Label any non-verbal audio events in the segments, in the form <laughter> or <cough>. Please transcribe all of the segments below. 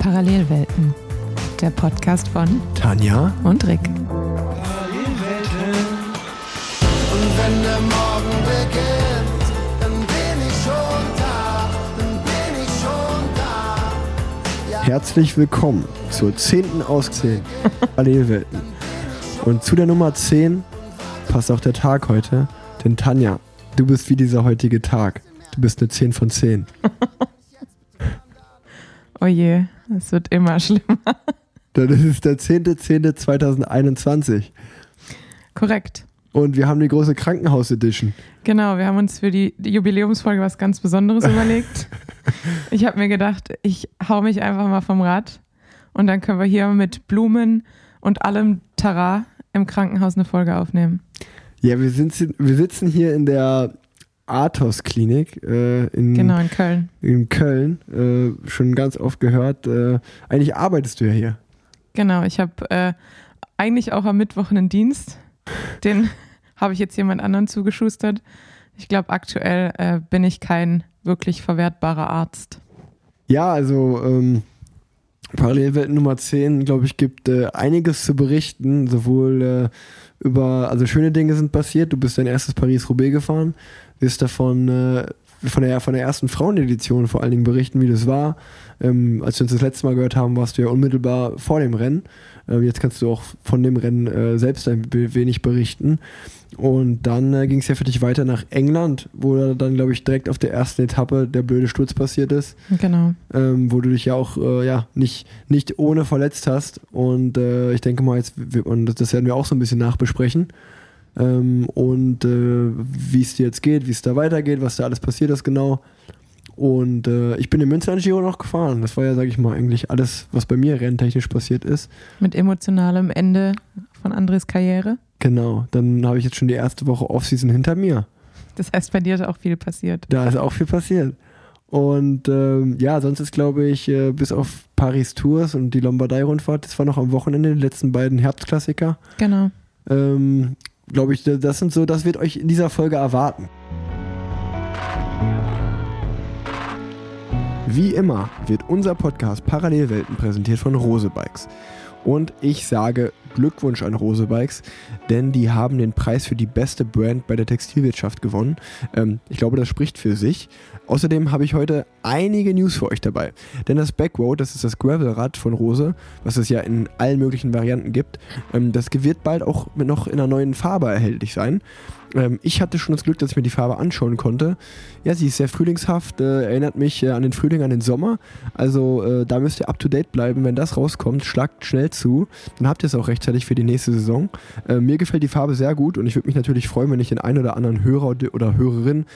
Parallelwelten, der Podcast von Tanja und Rick. Und wenn der Morgen beginnt, dann bin ich schon da, dann bin ich schon da. Herzlich willkommen zur zehnten Auszählung <laughs> Parallelwelten. Und zu der Nummer 10 passt auch der Tag heute, denn Tanja, du bist wie dieser heutige Tag. Du bist eine 10 von 10. <laughs> Oh je, es wird immer <laughs> schlimmer. Das ist der 10.10.2021 Korrekt. und wir haben die große Krankenhaus-Edition. Genau, wir haben uns für die, die Jubiläumsfolge was ganz Besonderes <laughs> überlegt. Ich habe mir gedacht, ich hau mich einfach mal vom Rad und dann können wir hier mit Blumen und allem Tara im Krankenhaus eine Folge aufnehmen. Ja, wir, sind, wir sitzen hier in der Athos-Klinik äh, in, Genau, in Köln. in Köln. Äh, schon ganz oft gehört. Äh, eigentlich arbeitest du ja hier. Genau, ich habe äh, eigentlich auch am Mittwoch einen Dienst. Den <laughs> habe ich jetzt jemand anderen zugeschustert. Ich glaube, aktuell äh, bin ich kein wirklich verwertbarer Arzt. Ja, also ähm, Parallelwelt Nummer 10, glaube ich, gibt äh, einiges zu berichten, sowohl über, also schöne Dinge sind passiert, du bist dein erstes Paris-Roubaix gefahren, wirst davon äh, von der, von der ersten Frauenedition vor allen Dingen berichten, wie das war. Ähm, als wir uns das letzte Mal gehört haben, warst du ja unmittelbar vor dem Rennen. Ähm, jetzt kannst du auch von dem Rennen äh, selbst ein wenig berichten. Und dann äh, ging es ja für dich weiter nach England, wo dann, glaube ich, direkt auf der ersten Etappe der blöde Sturz passiert ist Genau. ähm, wo du dich ja auch äh, ja, nicht, nicht ohne verletzt hast. Und äh, ich denke mal, jetzt, wir- und das werden wir auch so ein bisschen nachbesprechen. Ähm, und äh, wie es dir jetzt geht, wie es da weitergeht, was da alles passiert ist genau. Und äh, ich bin im Münster Giro noch gefahren. Das war ja, sage ich mal, eigentlich alles, was bei mir renntechnisch passiert ist. Mit emotionalem Ende von Andres Karriere. Genau, dann habe ich jetzt schon die erste Woche Offseason hinter mir. Das heißt, bei dir ist auch viel passiert. Da ist auch viel passiert. Und ähm, ja, sonst ist, glaube ich, äh, bis auf Paris Tours und die Lombardei-Rundfahrt, das war noch am Wochenende, die letzten beiden Herbstklassiker. Genau. Ähm, glaube ich, das sind so, das wird euch in dieser Folge erwarten. Wie immer wird unser Podcast Parallelwelten präsentiert von Rose Bikes. Und ich sage Glückwunsch an Rose Bikes, denn die haben den Preis für die beste Brand bei der Textilwirtschaft gewonnen. Ähm, ich glaube, das spricht für sich. Außerdem habe ich heute einige News für euch dabei. Denn das Backroad, das ist das Gravelrad von Rose, was es ja in allen möglichen Varianten gibt, ähm, das wird bald auch noch in einer neuen Farbe erhältlich sein. Ähm, ich hatte schon das Glück, dass ich mir die Farbe anschauen konnte. Ja, sie ist sehr frühlingshaft, äh, erinnert mich äh, an den Frühling, an den Sommer. Also äh, da müsst ihr up to date bleiben, wenn das rauskommt. Schlagt schnell zu. Dann habt ihr es auch rechtzeitig für die nächste Saison. Mir gefällt die Farbe sehr gut und ich würde mich natürlich freuen, wenn ich den einen oder anderen Hörer oder Hörerin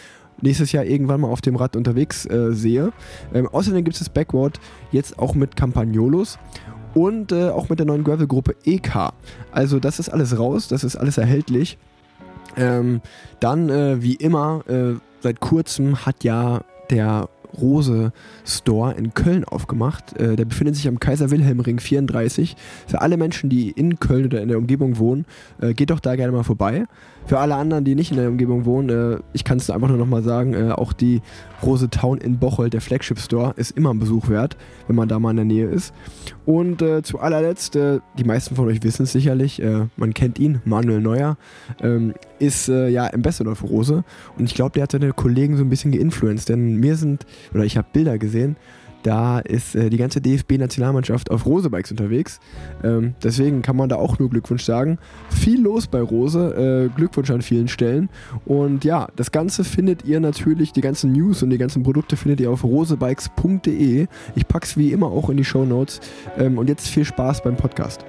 nächstes Jahr irgendwann mal auf dem Rad unterwegs äh, sehe. Ähm, außerdem gibt es das Backward jetzt auch mit Campagnolos und äh, auch mit der neuen Gravel-Gruppe EK. Also das ist alles raus, das ist alles erhältlich. Ähm, dann, äh, wie immer, äh, seit kurzem hat ja der Rose Store in Köln aufgemacht. Äh, der befindet sich am Kaiser Wilhelm Ring 34. Für alle Menschen, die in Köln oder in der Umgebung wohnen, äh, geht doch da gerne mal vorbei. Für alle anderen, die nicht in der Umgebung wohnen, äh, ich kann es einfach nur nochmal sagen, äh, auch die Rose Town in Bocholt, der Flagship Store, ist immer ein Besuch wert, wenn man da mal in der Nähe ist. Und äh, zu allerletzt, äh, die meisten von euch wissen es sicherlich, äh, man kennt ihn, Manuel Neuer, ähm, ist äh, ja Ambassador für Rose. Und ich glaube, der hat seine Kollegen so ein bisschen geinfluenced, denn mir sind, oder ich habe Bilder gesehen, da ist äh, die ganze DFB-Nationalmannschaft auf Rose-Bikes unterwegs. Ähm, deswegen kann man da auch nur Glückwunsch sagen. Viel los bei Rose, äh, Glückwunsch an vielen Stellen. Und ja, das Ganze findet ihr natürlich, die ganzen News und die ganzen Produkte findet ihr auf rosebikes.de. Ich pack's wie immer auch in die Show Notes. Ähm, und jetzt viel Spaß beim Podcast.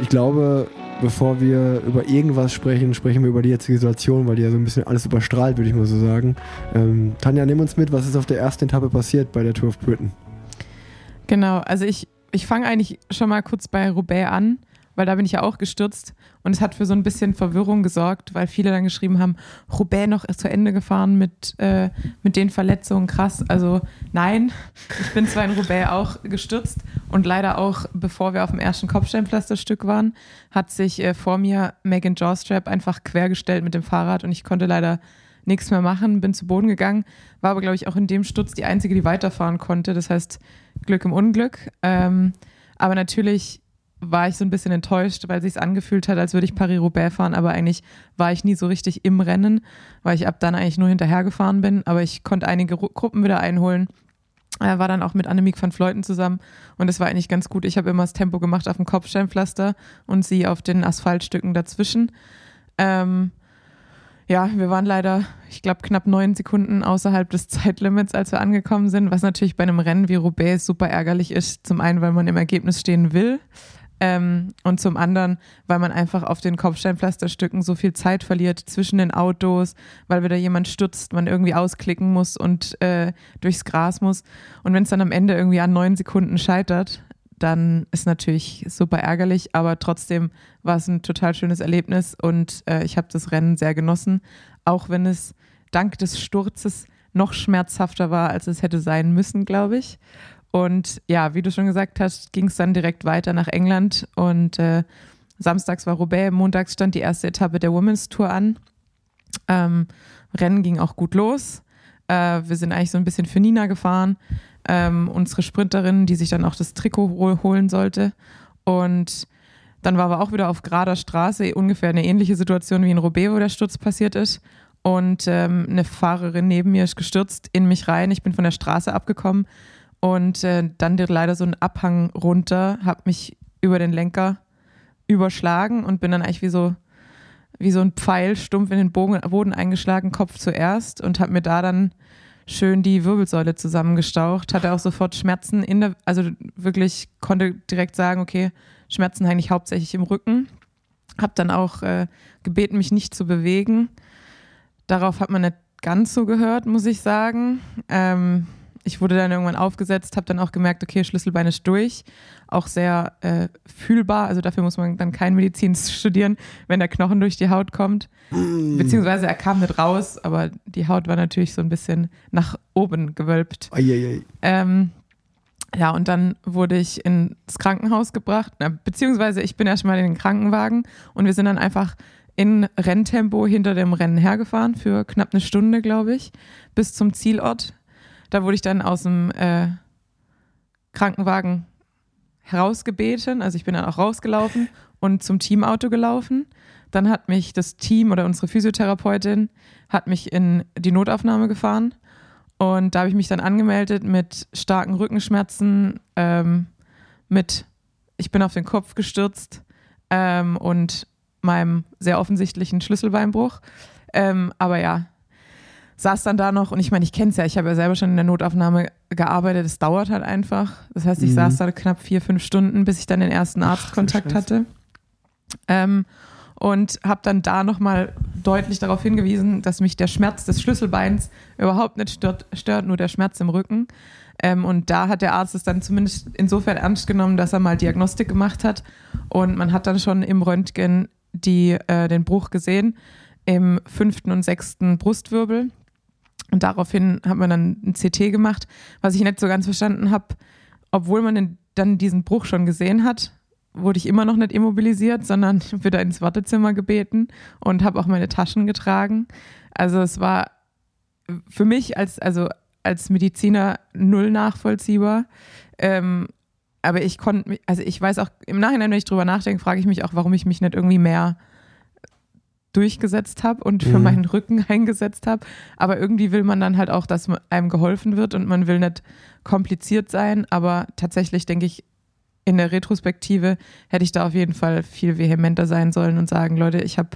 Ich glaube, bevor wir über irgendwas sprechen, sprechen wir über die jetzige Situation, weil die ja so ein bisschen alles überstrahlt, würde ich mal so sagen. Ähm, Tanja, nimm uns mit, was ist auf der ersten Etappe passiert bei der Tour of Britain? Genau, also ich, ich fange eigentlich schon mal kurz bei Roubaix an, weil da bin ich ja auch gestürzt und es hat für so ein bisschen Verwirrung gesorgt, weil viele dann geschrieben haben, Roubaix noch zu Ende gefahren mit, äh, mit den Verletzungen, krass. Also nein, ich bin zwar in Roubaix auch gestürzt und leider auch, bevor wir auf dem ersten Kopfsteinpflasterstück waren, hat sich äh, vor mir Megan Jawstrap einfach quergestellt mit dem Fahrrad und ich konnte leider nichts mehr machen, bin zu Boden gegangen, war aber, glaube ich, auch in dem Sturz die Einzige, die weiterfahren konnte. Das heißt, Glück im Unglück. Ähm, aber natürlich war ich so ein bisschen enttäuscht, weil sich angefühlt hat, als würde ich Paris-Roubaix fahren, aber eigentlich war ich nie so richtig im Rennen, weil ich ab dann eigentlich nur hinterhergefahren bin. Aber ich konnte einige Ru Gruppen wieder einholen. Er war dann auch mit Annemiek van Fleuten zusammen und das war eigentlich ganz gut. Ich habe immer das Tempo gemacht auf dem Kopfsteinpflaster und sie auf den Asphaltstücken dazwischen. Ähm, ja, wir waren leider, ich glaube, knapp neun Sekunden außerhalb des <laughs> Zeitlimits, als wir angekommen sind, was natürlich bei einem Rennen wie Roubaix super ärgerlich ist. Zum einen, weil man im Ergebnis stehen will ähm, und zum anderen, weil man einfach auf den Kopfsteinpflasterstücken so viel Zeit verliert zwischen den Autos, weil wieder jemand stürzt, man irgendwie ausklicken muss und äh, durchs Gras muss. Und wenn es dann am Ende irgendwie an neun Sekunden scheitert, dann ist natürlich super ärgerlich, aber trotzdem war es ein total schönes Erlebnis und äh, ich habe das Rennen sehr genossen, auch wenn es dank des Sturzes noch schmerzhafter war, als es hätte sein müssen, glaube ich. Und ja, wie du schon gesagt hast, ging es dann direkt weiter nach England und äh, samstags war Roubaix, montags stand die erste Etappe der Women's Tour an. Ähm, Rennen ging auch gut los. Äh, wir sind eigentlich so ein bisschen für Nina gefahren, ähm, unsere Sprinterin, die sich dann auch das Trikot hol holen sollte. Und dann war aber auch wieder auf gerader Straße ungefähr eine ähnliche Situation wie in Roubaix, wo der Sturz passiert ist. Und ähm, eine Fahrerin neben mir ist gestürzt in mich rein. Ich bin von der Straße abgekommen und äh, dann leider so ein Abhang runter, habe mich über den Lenker überschlagen und bin dann eigentlich wie so, wie so ein Pfeil stumpf in den Bogen, Boden eingeschlagen, Kopf zuerst und habe mir da dann schön die Wirbelsäule zusammengestaucht, hatte auch sofort Schmerzen in der, also wirklich konnte direkt sagen, okay, Schmerzen eigentlich hauptsächlich im Rücken. Hab dann auch äh, gebeten, mich nicht zu bewegen. Darauf hat man nicht ganz so gehört, muss ich sagen. Ähm, ich wurde dann irgendwann aufgesetzt, habe dann auch gemerkt, okay, Schlüsselbein ist durch. Auch sehr äh, fühlbar. Also dafür muss man dann kein Medizin <laughs> studieren, wenn der Knochen durch die Haut kommt. Mm. Beziehungsweise er kam nicht raus, aber die Haut war natürlich so ein bisschen nach oben gewölbt. Ähm, ja, und dann wurde ich ins Krankenhaus gebracht, na, beziehungsweise ich bin erstmal in den Krankenwagen und wir sind dann einfach in Renntempo hinter dem Rennen hergefahren für knapp eine Stunde, glaube ich, bis zum Zielort da wurde ich dann aus dem äh, Krankenwagen herausgebeten. Also ich bin dann auch rausgelaufen und zum Teamauto gelaufen. Dann hat mich das Team oder unsere Physiotherapeutin hat mich in die Notaufnahme gefahren. Und da habe ich mich dann angemeldet mit starken Rückenschmerzen, ähm, mit ich bin auf den Kopf gestürzt ähm, und meinem sehr offensichtlichen Schlüsselbeinbruch. Ähm, aber ja, saß dann da noch und ich meine, ich kenne es ja, ich habe ja selber schon in der Notaufnahme gearbeitet, es dauert halt einfach. Das heißt, ich mhm. saß da knapp vier, fünf Stunden, bis ich dann den ersten Arztkontakt hatte. Ähm, und habe dann da nochmal deutlich darauf hingewiesen, dass mich der Schmerz des Schlüsselbeins überhaupt nicht stört, stört nur der Schmerz im Rücken. Ähm, und da hat der Arzt es dann zumindest insofern ernst genommen, dass er mal Diagnostik gemacht hat. Und man hat dann schon im Röntgen die, äh, den Bruch gesehen im fünften und sechsten Brustwirbel. Und daraufhin hat man dann ein CT gemacht, was ich nicht so ganz verstanden habe. Obwohl man dann diesen Bruch schon gesehen hat, wurde ich immer noch nicht immobilisiert, sondern <laughs> wieder ins Wartezimmer gebeten und habe auch meine Taschen getragen. Also es war für mich als, also als Mediziner null nachvollziehbar. Ähm, aber ich konnte, also ich weiß auch, im Nachhinein, wenn ich drüber nachdenke, frage ich mich auch, warum ich mich nicht irgendwie mehr durchgesetzt habe und für mhm. meinen Rücken <laughs> eingesetzt habe. Aber irgendwie will man dann halt auch, dass einem geholfen wird und man will nicht kompliziert sein. Aber tatsächlich denke ich, in der Retrospektive hätte ich da auf jeden Fall viel vehementer sein sollen und sagen, Leute, ich habe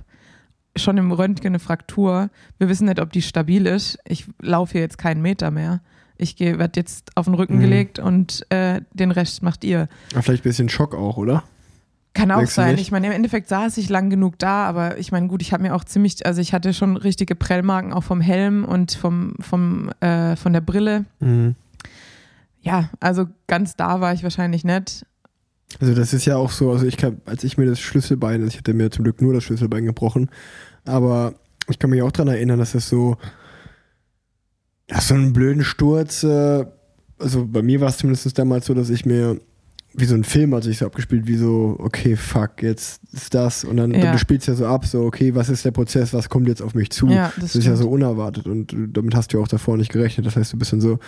schon im Röntgen eine Fraktur. Wir wissen nicht, ob die stabil ist. Ich laufe hier jetzt keinen Meter mehr. Ich werde jetzt auf den Rücken mhm. gelegt und äh, den Rest macht ihr. Vielleicht ein bisschen Schock auch, oder? Kann auch sein. Ich meine, im Endeffekt saß ich lang genug da, aber ich meine, gut, ich habe mir auch ziemlich, also ich hatte schon richtige Prellmarken auch vom Helm und vom, vom, äh, von der Brille. Mhm. Ja, also ganz da war ich wahrscheinlich nicht. Also das ist ja auch so, also ich kann, als ich mir das Schlüsselbein, also ich hatte mir zum Glück nur das Schlüsselbein gebrochen, aber ich kann mich auch daran erinnern, dass das so, ja, so einen blöden Sturz, äh, also bei mir war es zumindest damals so, dass ich mir wie so ein Film hat sich so abgespielt, wie so, okay, fuck, jetzt ist das. Und dann, Ja. dann du spielst ja so ab, so, okay, was ist der Prozess, was kommt jetzt auf mich zu? Ja, das das ist ja so unerwartet und du- damit hast du ja auch davor nicht gerechnet. Das heißt, du bist dann so,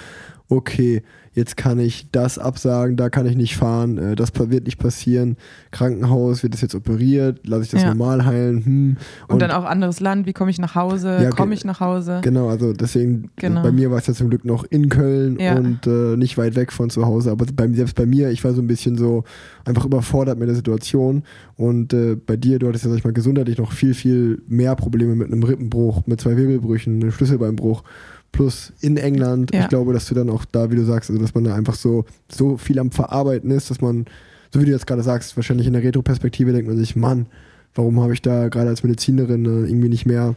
okay, jetzt kann ich das absagen, da kann ich nicht fahren, äh, das wird nicht passieren. Krankenhaus, wird das jetzt operiert, lasse ich das Ja. normal heilen? Hm. Und, dann auch anderes Land, wie komme ich nach Hause? Ja, komme ich nach Hause? Genau, also deswegen, Genau. bei mir war es ja zum Glück noch in Köln Ja. und äh, nicht weit weg von zu Hause. Aber bei, selbst bei mir, ich war so ein bisschen so einfach überfordert mit der Situation. Und äh, bei dir, du hattest ja, sag ich mal, gesundheitlich noch viel, viel mehr Probleme mit einem Rippenbruch, mit zwei Wirbelbrüchen, einem Schlüsselbeinbruch. Plus in England, Ja. ich glaube, dass du dann auch da, wie du sagst, also dass man da einfach so, so viel am Verarbeiten ist, dass man, so wie du jetzt gerade sagst, wahrscheinlich in der Retro-Perspektive denkt man sich, Mann, warum habe ich da gerade als Medizinerin äh, irgendwie nicht mehr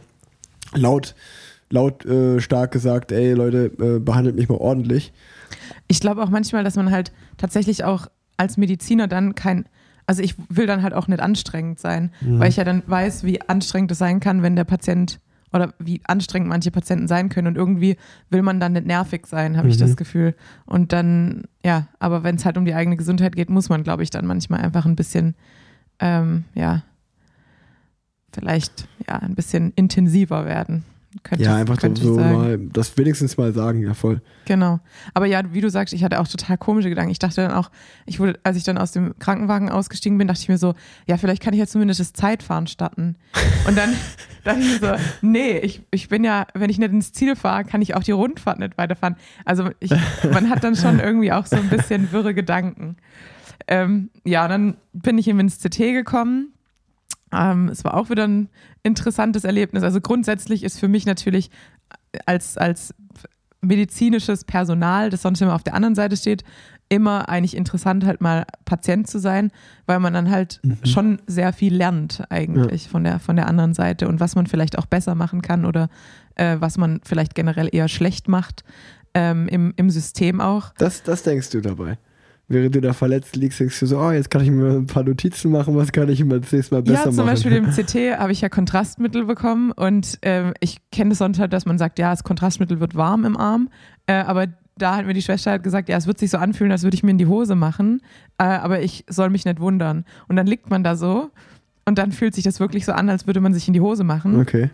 laut, laut äh, stark gesagt, ey Leute, äh, behandelt mich mal ordentlich. Ich glaube auch manchmal, dass man halt tatsächlich auch als Mediziner dann kein, also ich will dann halt auch nicht anstrengend sein, Mhm. weil ich ja dann weiß, wie anstrengend es sein kann, wenn der Patient oder wie anstrengend manche Patienten sein können und irgendwie will man dann nicht nervig sein, habe ich Mhm. das Gefühl. Und dann, ja, aber wenn es halt um die eigene Gesundheit geht, muss man, glaube ich, dann manchmal einfach ein bisschen, ähm, ja, vielleicht, ja, ein bisschen intensiver werden. Könnte, ja, einfach so, könnte ich so sagen. mal, das wenigstens mal sagen, ja voll. Genau. Aber ja, wie du sagst, ich hatte auch total komische Gedanken. Ich dachte dann auch, ich wurde, als ich dann aus dem Krankenwagen ausgestiegen bin, dachte ich mir so, ja, vielleicht kann ich ja zumindest das Zeitfahren starten. Und dann <laughs> dachte ich mir so, nee, ich, ich bin ja, wenn ich nicht ins Ziel fahre, kann ich auch die Rundfahrt nicht weiterfahren. Also ich, man hat dann schon irgendwie auch so ein bisschen wirre Gedanken. Ähm, ja, dann bin ich eben ins CT gekommen. Ähm, es war auch wieder ein interessantes Erlebnis. Also grundsätzlich ist für mich natürlich als, als medizinisches Personal, das sonst immer auf der anderen Seite steht, immer eigentlich interessant, halt mal Patient zu sein, weil man dann halt schon sehr viel lernt eigentlich von, der, von der anderen Seite und was man vielleicht auch besser machen kann oder äh, was man vielleicht generell eher schlecht macht ähm, im, im System auch. Das, das denkst du dabei. Während du da verletzt liegst, denkst du so, oh, jetzt kann ich mir ein paar Notizen machen, was kann ich immer das nächste Mal besser Ja, zum machen. Beispiel im <laughs> CT habe ich ja Kontrastmittel bekommen und ähm, ich kenne das sonst halt, dass man sagt, ja, das Kontrastmittel wird warm im Arm, äh, aber da hat mir die Schwester halt gesagt, ja, es wird sich so anfühlen, als würde ich mir in die Hose machen, äh, aber ich soll mich nicht wundern. Und dann liegt man da so und dann fühlt sich das wirklich so an, als würde man sich in die Hose machen. Okay.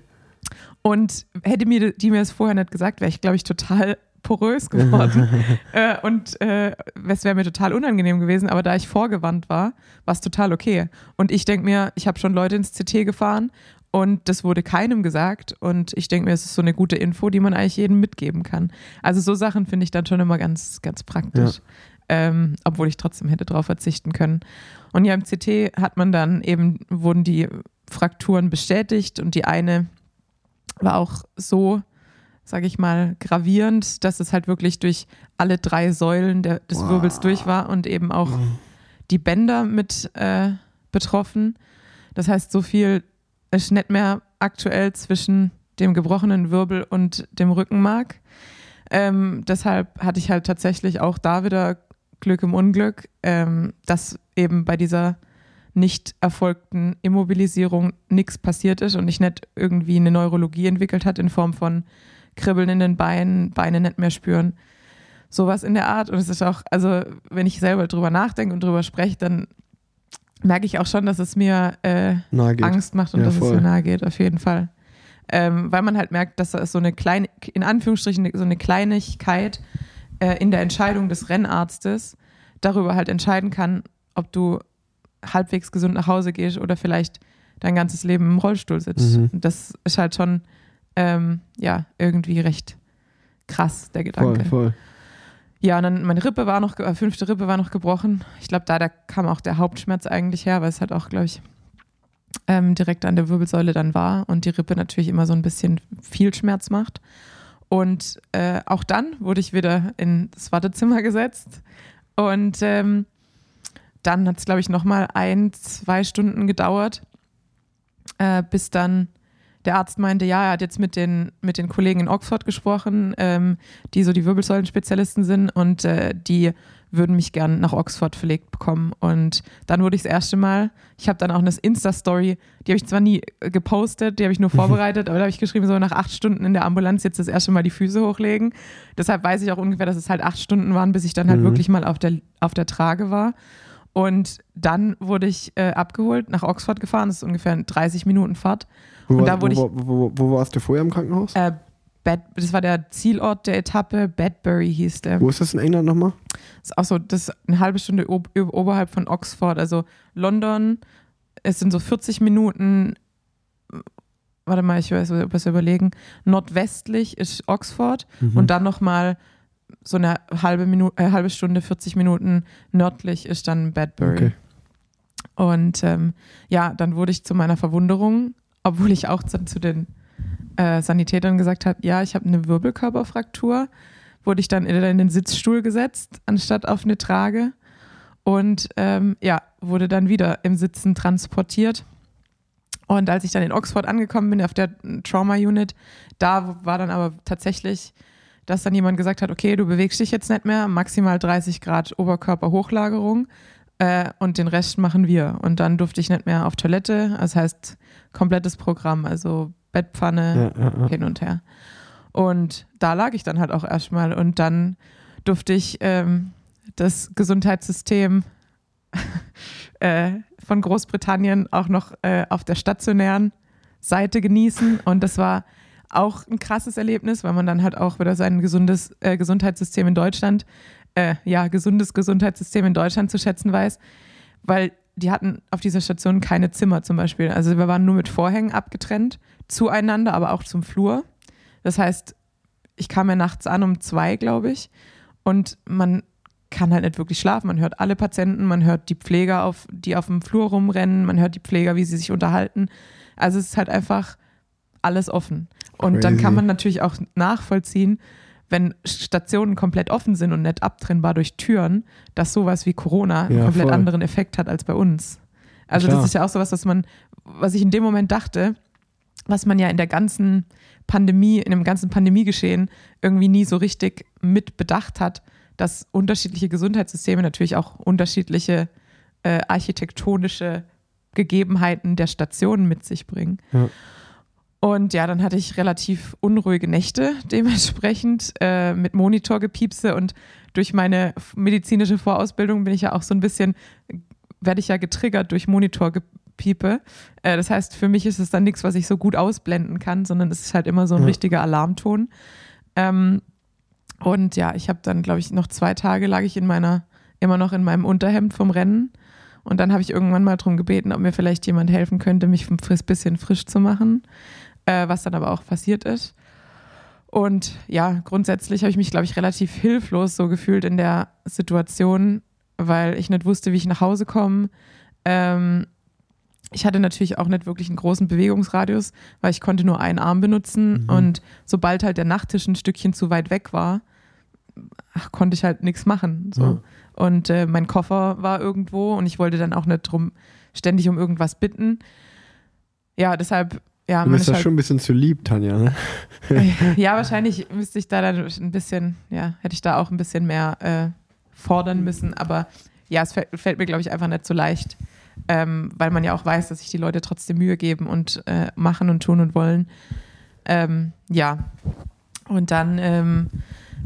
Und hätte mir die mir das vorher nicht gesagt, wäre ich, glaube ich, total porös geworden. <laughs> äh, und äh, es wäre mir total unangenehm gewesen, aber da ich vorgewandt war, war es total okay. Und ich denke mir, ich habe schon Leute ins CT gefahren und das wurde keinem gesagt. Und ich denke mir, es ist so eine gute Info, die man eigentlich jedem mitgeben kann. Also so Sachen finde ich dann schon immer ganz, ganz praktisch. Ähm, obwohl ich trotzdem hätte drauf verzichten können. Und ja, im CT hat man dann eben, wurden die Frakturen bestätigt und die eine war auch so, sage ich mal, gravierend, dass es halt wirklich durch alle drei Säulen der, des Wow. Wirbels durch war und eben auch die Bänder mit äh, betroffen. Das heißt, so viel ist nicht mehr aktuell zwischen dem gebrochenen Wirbel und dem Rückenmark. Ähm, deshalb hatte ich halt tatsächlich auch da wieder Glück im Unglück, ähm, dass eben bei dieser nicht erfolgten Immobilisierung nichts passiert ist und ich nicht irgendwie eine Neurologie entwickelt hat in Form von Kribbeln in den Beinen, Beine nicht mehr spüren. Sowas in der Art. Und es ist auch, also wenn ich selber drüber nachdenke und drüber spreche, dann merke ich auch schon, dass es mir äh. Angst macht und Ja, dass es voll. mir nahe geht, auf jeden Fall. Ähm, weil man halt merkt, dass da ist so eine kleine, in Anführungsstrichen, so eine Kleinigkeit äh, in der Entscheidung des Rennarztes darüber halt entscheiden kann, ob du halbwegs gesund nach Hause gehst oder vielleicht dein ganzes Leben im Rollstuhl sitzt. Mhm. Und das ist halt schon, ähm, ja, irgendwie recht krass, der Gedanke. Voll, voll. Ja, und dann meine Rippe war noch, äh, fünfte Rippe war noch gebrochen. Ich glaube, da, da kam auch der Hauptschmerz eigentlich her, weil es halt auch, glaube ich, ähm, direkt an der Wirbelsäule dann war und die Rippe natürlich immer so ein bisschen viel Schmerz macht. Und äh, auch dann wurde ich wieder ins Wartezimmer gesetzt und ähm, dann hat es, glaube ich, nochmal ein, zwei Stunden gedauert, äh, bis dann der Arzt meinte, ja, er hat jetzt mit den, mit den Kollegen in Oxford gesprochen, ähm, die so die Wirbelsäulenspezialisten sind und äh, die würden mich gern nach Oxford verlegt bekommen. Und dann wurde ich das erste Mal, ich habe dann auch eine Insta-Story, die habe ich zwar nie äh, gepostet, die habe ich nur <laughs> vorbereitet, aber da habe ich geschrieben, so nach acht Stunden in der Ambulanz jetzt das erste Mal die Füße hochlegen. Deshalb weiß ich auch ungefähr, dass es halt acht Stunden waren, bis ich dann halt Mhm. wirklich mal auf der, auf der Trage war. Und dann wurde ich äh, abgeholt, nach Oxford gefahren, das ist ungefähr eine 30 Minuten Fahrt. Wo, Und da wurde wo, wo, wo, wo warst du vorher im Krankenhaus? Äh, Bad, das war der Zielort der Etappe, Badbury hieß der. Wo ist das in England nochmal? Das ist auch so, das eine halbe Stunde ob, oberhalb von Oxford. Also London, es sind so 40 Minuten, warte mal, ich weiß was überlegen. Nordwestlich ist Oxford Mhm. und dann nochmal so eine halbe, Minute, äh, halbe Stunde, 40 Minuten nördlich ist dann Badbury. Okay. Und ähm, ja, dann wurde ich zu meiner Verwunderung, obwohl ich auch zu, zu den äh, Sanitätern gesagt habe, ja, ich habe eine Wirbelkörperfraktur, wurde ich dann in, den Sitzstuhl gesetzt, anstatt auf eine Trage. Und ähm, ja, wurde dann wieder im Sitzen transportiert. Und als ich dann in Oxford angekommen bin, auf der Trauma Unit, da war dann aber tatsächlich, dass dann jemand gesagt hat, okay, du bewegst dich jetzt nicht mehr, maximal 30 Grad Oberkörperhochlagerung äh, und den Rest machen wir. Und dann durfte ich nicht mehr auf Toilette, das heißt komplettes Programm, also Bettpfanne, Ja, ja, ja. hin und her. Und da lag ich dann halt auch erstmal und dann durfte ich ähm, das Gesundheitssystem <laughs> äh, von Großbritannien auch noch äh, auf der stationären Seite genießen und das war auch ein krasses Erlebnis, weil man dann halt auch wieder sein gesundes äh, Gesundheitssystem in Deutschland, äh, ja, gesundes Gesundheitssystem in Deutschland zu schätzen weiß, weil die hatten auf dieser Station keine Zimmer zum Beispiel. Also wir waren nur mit Vorhängen abgetrennt, zueinander, aber auch zum Flur. Das heißt, ich kam ja nachts an um zwei, glaube ich, und man kann halt nicht wirklich schlafen. Man hört alle Patienten, man hört die Pfleger, auf, die auf dem Flur rumrennen, man hört die Pfleger, wie sie sich unterhalten. Also es ist halt einfach alles offen. Und dann Crazy. kann man natürlich auch nachvollziehen, wenn Stationen komplett offen sind und nicht abtrennbar durch Türen, dass sowas wie Corona einen Ja, komplett voll. anderen Effekt hat als bei uns. Also Klar. das ist ja auch sowas, was man, was ich in dem Moment dachte, was man ja in der ganzen Pandemie, in dem ganzen Pandemiegeschehen irgendwie nie so richtig mit bedacht hat, dass unterschiedliche Gesundheitssysteme natürlich auch unterschiedliche äh, architektonische Gegebenheiten der Stationen mit sich bringen. Ja. Und ja, dann hatte ich relativ unruhige Nächte dementsprechend äh, mit Monitorgepiepse und durch meine medizinische Vorausbildung bin ich ja auch so ein bisschen, werde ich ja getriggert durch Monitorgepiepe. Äh, das heißt, für mich ist es dann nichts, was ich so gut ausblenden kann, sondern es ist halt immer so ein Ja. richtiger Alarmton. Ähm, und ja, ich habe dann, glaube ich, noch zwei Tage lag ich in meiner, immer noch in meinem Unterhemd vom Rennen. Und dann habe ich irgendwann mal darum gebeten, ob mir vielleicht jemand helfen könnte, mich ein bisschen frisch zu machen, äh, was dann aber auch passiert ist. Und ja, grundsätzlich habe ich mich, glaube ich, relativ hilflos so gefühlt in der Situation, weil ich nicht wusste, wie ich nach Hause komme. Ähm, ich hatte natürlich auch nicht wirklich einen großen Bewegungsradius, weil ich konnte nur einen Arm benutzen Mhm. und sobald halt der Nachttisch ein Stückchen zu weit weg war, ach, konnte ich halt nichts machen. So. Ja. Und äh, mein Koffer war irgendwo und ich wollte dann auch nicht drum ständig um irgendwas bitten. Ja, deshalb, ja, Du man bist ist das halt, schon ein bisschen zu lieb, Tanja, ne? <laughs> ja, wahrscheinlich müsste ich da dann ein bisschen, ja, hätte ich da auch ein bisschen mehr äh, fordern müssen. Aber ja, es fällt, fällt mir, glaube ich, einfach nicht so leicht, ähm, weil man ja auch weiß, dass sich die Leute trotzdem Mühe geben und äh, machen und tun und wollen. Ähm, ja, und dann ähm,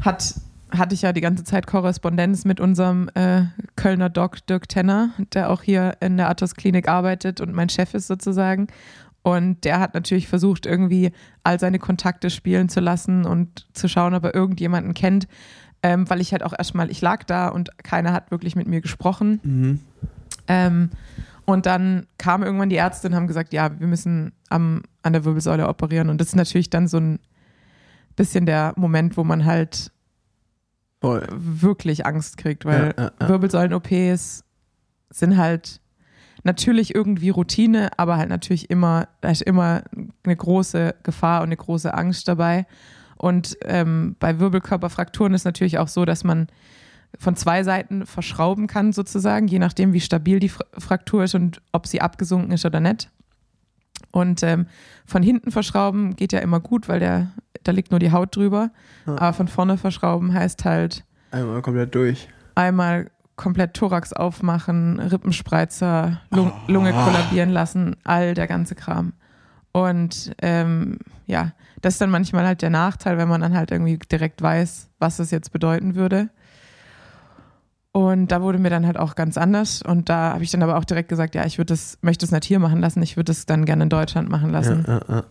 hat, hatte ich ja die ganze Zeit Korrespondenz mit unserem äh, Kölner Doc Dirk Tenner, der auch hier in der Athos Klinik arbeitet und mein Chef ist sozusagen. Und der hat natürlich versucht, irgendwie all seine Kontakte spielen zu lassen und zu schauen, ob er irgendjemanden kennt. Ähm, weil ich halt auch erstmal, ich lag da und keiner hat wirklich mit mir gesprochen. Mhm. Ähm, und dann kam irgendwann die Ärzte und haben gesagt, ja, wir müssen am, an der Wirbelsäule operieren. Und das ist natürlich dann so ein bisschen der Moment, wo man halt Voll. wirklich Angst kriegt, weil Ja, ja, ja. Wirbelsäulen-OPs sind halt natürlich irgendwie Routine, aber halt natürlich immer, da ist immer eine große Gefahr und eine große Angst dabei. Und ähm, bei Wirbelkörperfrakturen ist natürlich auch so, dass man von zwei Seiten verschrauben kann, sozusagen, je nachdem, wie stabil die Fra- Fraktur ist und ob sie abgesunken ist oder nicht. Und ähm, von hinten verschrauben geht ja immer gut, weil der, da liegt nur die Haut drüber. Ja. Aber von vorne verschrauben heißt halt Einmal komplett durch. einmal komplett Thorax aufmachen, Rippenspreizer, Lung Ah. Lunge kollabieren lassen, all der ganze Kram. Und ähm, ja, das ist dann manchmal halt der Nachteil, wenn man dann halt irgendwie direkt weiß, was das jetzt bedeuten würde. Und da wurde mir dann halt auch ganz anders. Und da habe ich dann aber auch direkt gesagt, ja, ich würde das, möchte es nicht hier machen lassen, ich würde es dann gerne in Deutschland machen lassen. Ja, ja, ja.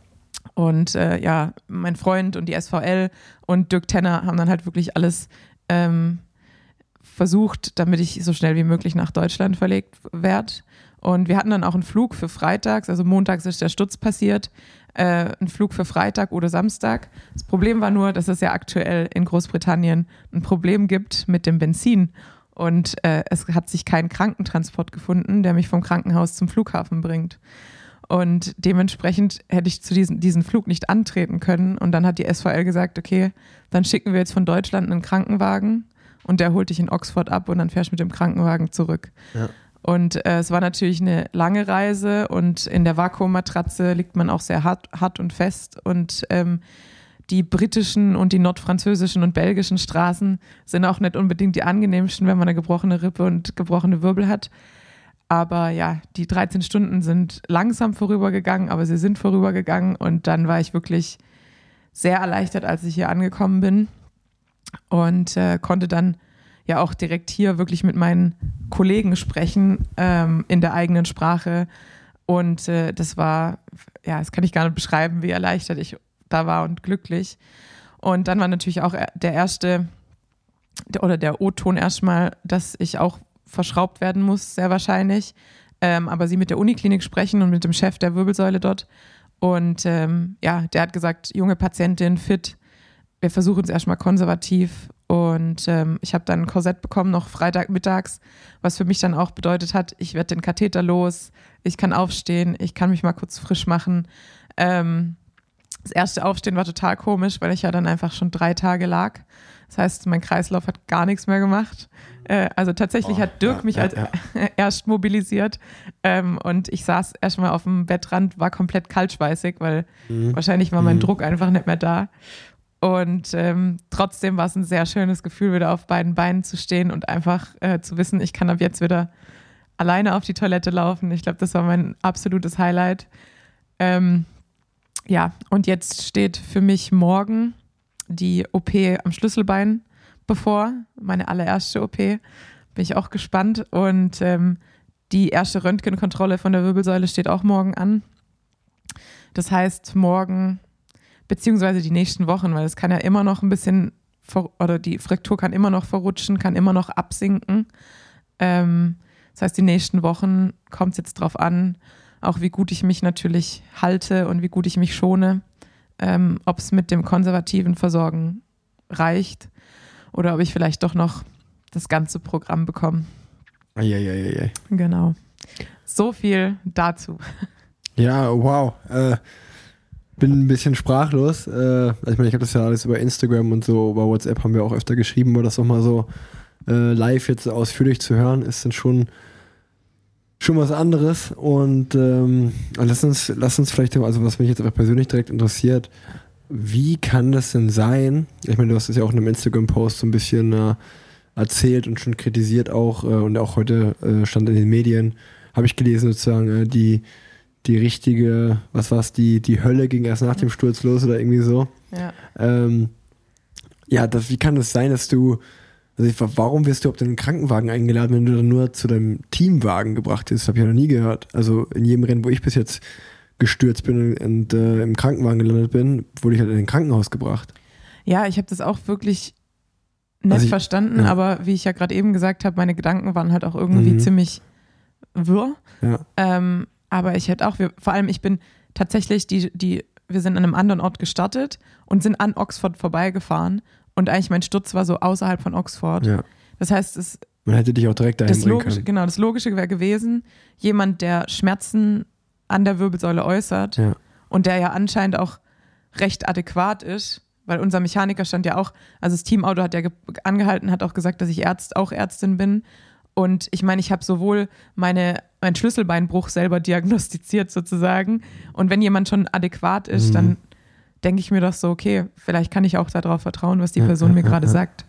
Und äh, ja, mein Freund und die SVL und Dirk Tenner haben dann halt wirklich alles ähm, versucht, damit ich so schnell wie möglich nach Deutschland verlegt werde. Und wir hatten dann auch einen Flug für freitags, also montags ist der Sturz passiert, äh, einen Flug für Freitag oder Samstag. Das Problem war nur, dass es ja aktuell in Großbritannien ein Problem gibt mit dem Benzin. Und äh, es hat sich kein Krankentransport gefunden, der mich vom Krankenhaus zum Flughafen bringt. Und dementsprechend hätte ich zu diesen, diesen Flug nicht antreten können. Und dann hat die SVL gesagt, okay, dann schicken wir jetzt von Deutschland einen Krankenwagen und der holt dich in Oxford ab und dann fährst du mit dem Krankenwagen zurück. Ja. Und äh, es war natürlich eine lange Reise und in der Vakuummatratze liegt man auch sehr hart, hart und fest. Und ähm, die britischen und die nordfranzösischen und belgischen Straßen sind auch nicht unbedingt die angenehmsten, wenn man eine gebrochene Rippe und gebrochene Wirbel hat. Aber ja, die 13 Stunden sind langsam vorübergegangen, aber sie sind vorübergegangen und dann war ich wirklich sehr erleichtert, als ich hier angekommen bin und äh, konnte dann ja auch direkt hier wirklich mit meinen Kollegen sprechen ähm, in der eigenen Sprache. Und äh, das war, ja, das kann ich gar nicht beschreiben, wie erleichtert ich da war und glücklich. Und dann war natürlich auch der erste oder der O-Ton erstmal, dass ich auch verschraubt werden muss, sehr wahrscheinlich. Ähm, aber sie mit der Uniklinik sprechen und mit dem Chef der Wirbelsäule dort. Und ähm, ja, der hat gesagt, junge Patientin, fit, wir versuchen es erstmal konservativ. Und ähm, ich habe dann ein Korsett bekommen, noch Freitagmittags, was für mich dann auch bedeutet hat, ich werde den Katheter los, ich kann aufstehen, ich kann mich mal kurz frisch machen. Ähm, das erste Aufstehen war total komisch, weil ich ja dann einfach schon drei Tage lag. Das heißt, mein Kreislauf hat gar nichts mehr gemacht. Äh, also tatsächlich Oh, hat Dirk ja, mich ja, als ja. <laughs> erst mobilisiert ähm, und ich saß erstmal auf dem Bettrand, war komplett kaltschweißig, weil Mhm. wahrscheinlich war mein Mhm. Druck einfach nicht mehr da. Und ähm, trotzdem war es ein sehr schönes Gefühl, wieder auf beiden Beinen zu stehen und einfach äh, zu wissen, ich kann ab jetzt wieder alleine auf die Toilette laufen. Ich glaube, das war mein absolutes Highlight. Ähm, ja, und jetzt steht für mich morgen die OP am Schlüsselbein bevor, meine allererste OP. Bin ich auch gespannt. Und ähm, die erste Röntgenkontrolle von der Wirbelsäule steht auch morgen an. Das heißt, morgen, beziehungsweise die nächsten Wochen, weil es kann ja immer noch ein bisschen, oder die Fraktur kann immer noch verrutschen, kann immer noch absinken. Ähm, das heißt, die nächsten Wochen kommt es jetzt drauf an, auch wie gut ich mich natürlich halte und wie gut ich mich schone, ähm, ob es mit dem konservativen Versorgen reicht oder ob ich vielleicht doch noch das ganze Programm bekomme. Eieieiei. Genau. So viel dazu. Ja, wow. Äh, bin ein bisschen sprachlos. Äh, also ich meine, ich habe das ja alles über Instagram und so, über WhatsApp haben wir auch öfter geschrieben, aber das nochmal so äh, live jetzt ausführlich zu hören, ist dann schon, schon was anderes. Und ähm, lass, uns, lass uns vielleicht, also was mich jetzt einfach persönlich direkt interessiert, wie kann das denn sein? Ich meine, du hast es ja auch in einem Instagram-Post so ein bisschen äh, erzählt und schon kritisiert auch äh, und auch heute äh, stand in den Medien, habe ich gelesen sozusagen, äh, die, die richtige, was war's, die, die Hölle ging erst nach dem Sturz los oder irgendwie so. Ja. Ähm, ja, das, wie kann das sein, dass du, also ich, warum wirst du auf den Krankenwagen eingeladen, wenn du dann nur zu deinem Teamwagen gebracht bist? Das habe ich ja noch nie gehört. Also in jedem Rennen, wo ich bis jetzt gestürzt bin und, und äh, im Krankenwagen gelandet bin, wurde ich halt in ein Krankenhaus gebracht. Ja, ich habe das auch wirklich nicht Also ich- verstanden, ja. aber wie ich ja gerade eben gesagt habe, meine Gedanken waren halt auch irgendwie Mhm. ziemlich wirr. Ja. Ähm, aber ich hätte auch, wir, vor allem ich bin tatsächlich, die, die, wir sind an einem anderen Ort gestartet und sind an Oxford vorbeigefahren und eigentlich mein Sturz war so außerhalb von Oxford. ja. Das heißt, es, Man hätte dich auch direkt dahin das Logische, können. genau, das Logische wäre gewesen, jemand, der Schmerzen an der Wirbelsäule äußert Ja. und der ja anscheinend auch recht adäquat ist, weil unser Mechaniker stand ja auch, also das Teamauto hat ja ge- angehalten, hat auch gesagt, dass ich Ärzt, auch Ärztin bin. Und ich meine, ich habe sowohl meine mein Schlüsselbeinbruch selber diagnostiziert sozusagen. Und wenn jemand schon adäquat ist, Mhm. dann denke ich mir doch so, okay, vielleicht kann ich auch darauf vertrauen, was die Ja, Person ja, mir ja, gerade sagt.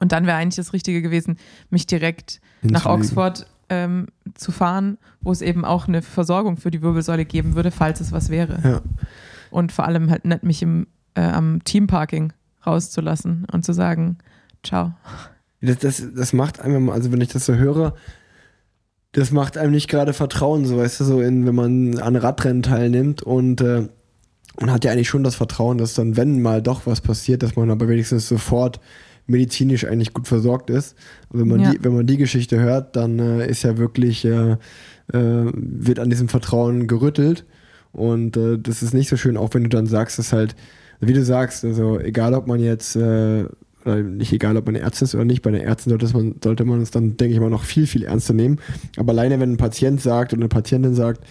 Und dann wäre eigentlich das Richtige gewesen, mich direkt nach Hinzulegen. Oxford ähm, zu fahren, wo es eben auch eine Versorgung für die Wirbelsäule geben würde, falls es was wäre. Und vor allem halt nicht mich im, äh, am Teamparking rauszulassen und zu sagen, ciao. Das, das, das macht einem, also wenn ich das so höre, das macht einem nicht gerade Vertrauen, so weißt du, so in, wenn man an Radrennen teilnimmt und äh, man hat ja eigentlich schon das Vertrauen, dass dann, wenn mal doch was passiert, dass man aber wenigstens sofort medizinisch eigentlich gut versorgt ist. Und wenn man Ja. die, wenn man die Geschichte hört, dann äh, ist ja wirklich, äh, äh, wird an diesem Vertrauen gerüttelt. Und äh, das ist nicht so schön, auch wenn du dann sagst, dass halt, wie du sagst, also egal ob man jetzt, äh, nicht egal ob man Ärztin ist oder nicht, bei den Ärzten sollte man, sollte man es dann, denke ich mal, noch viel, viel ernster nehmen. Aber alleine, wenn ein Patient sagt oder eine Patientin sagt,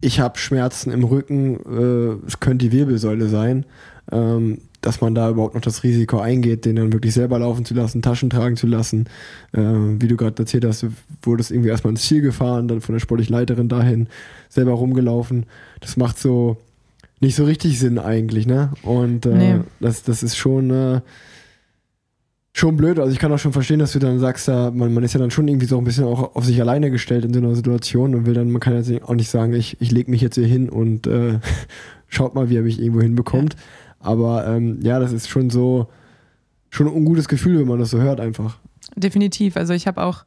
ich habe Schmerzen im Rücken, äh, es könnte die Wirbelsäule sein, ähm, dass man da überhaupt noch das Risiko eingeht, den dann wirklich selber laufen zu lassen, Taschen tragen zu lassen. Äh, wie du gerade erzählt hast, du wurdest irgendwie erstmal ins Ziel gefahren, dann von der sportlichen Leiterin dahin, selber rumgelaufen. Das macht so nicht so richtig Sinn eigentlich, ne? Und äh, Nee. das, das ist schon, äh, schon blöd. Also ich kann auch schon verstehen, dass du dann sagst, ja, man, man ist ja dann schon irgendwie so ein bisschen auch auf sich alleine gestellt in so einer Situation und will dann, man kann jetzt auch nicht sagen, ich, ich lege mich jetzt hier hin und äh, <laughs> schaut mal, wie er mich irgendwo hinbekommt. Aber ähm, ja, das ist schon so, schon ein ungutes Gefühl, wenn man das so hört einfach. Definitiv. Also ich habe auch,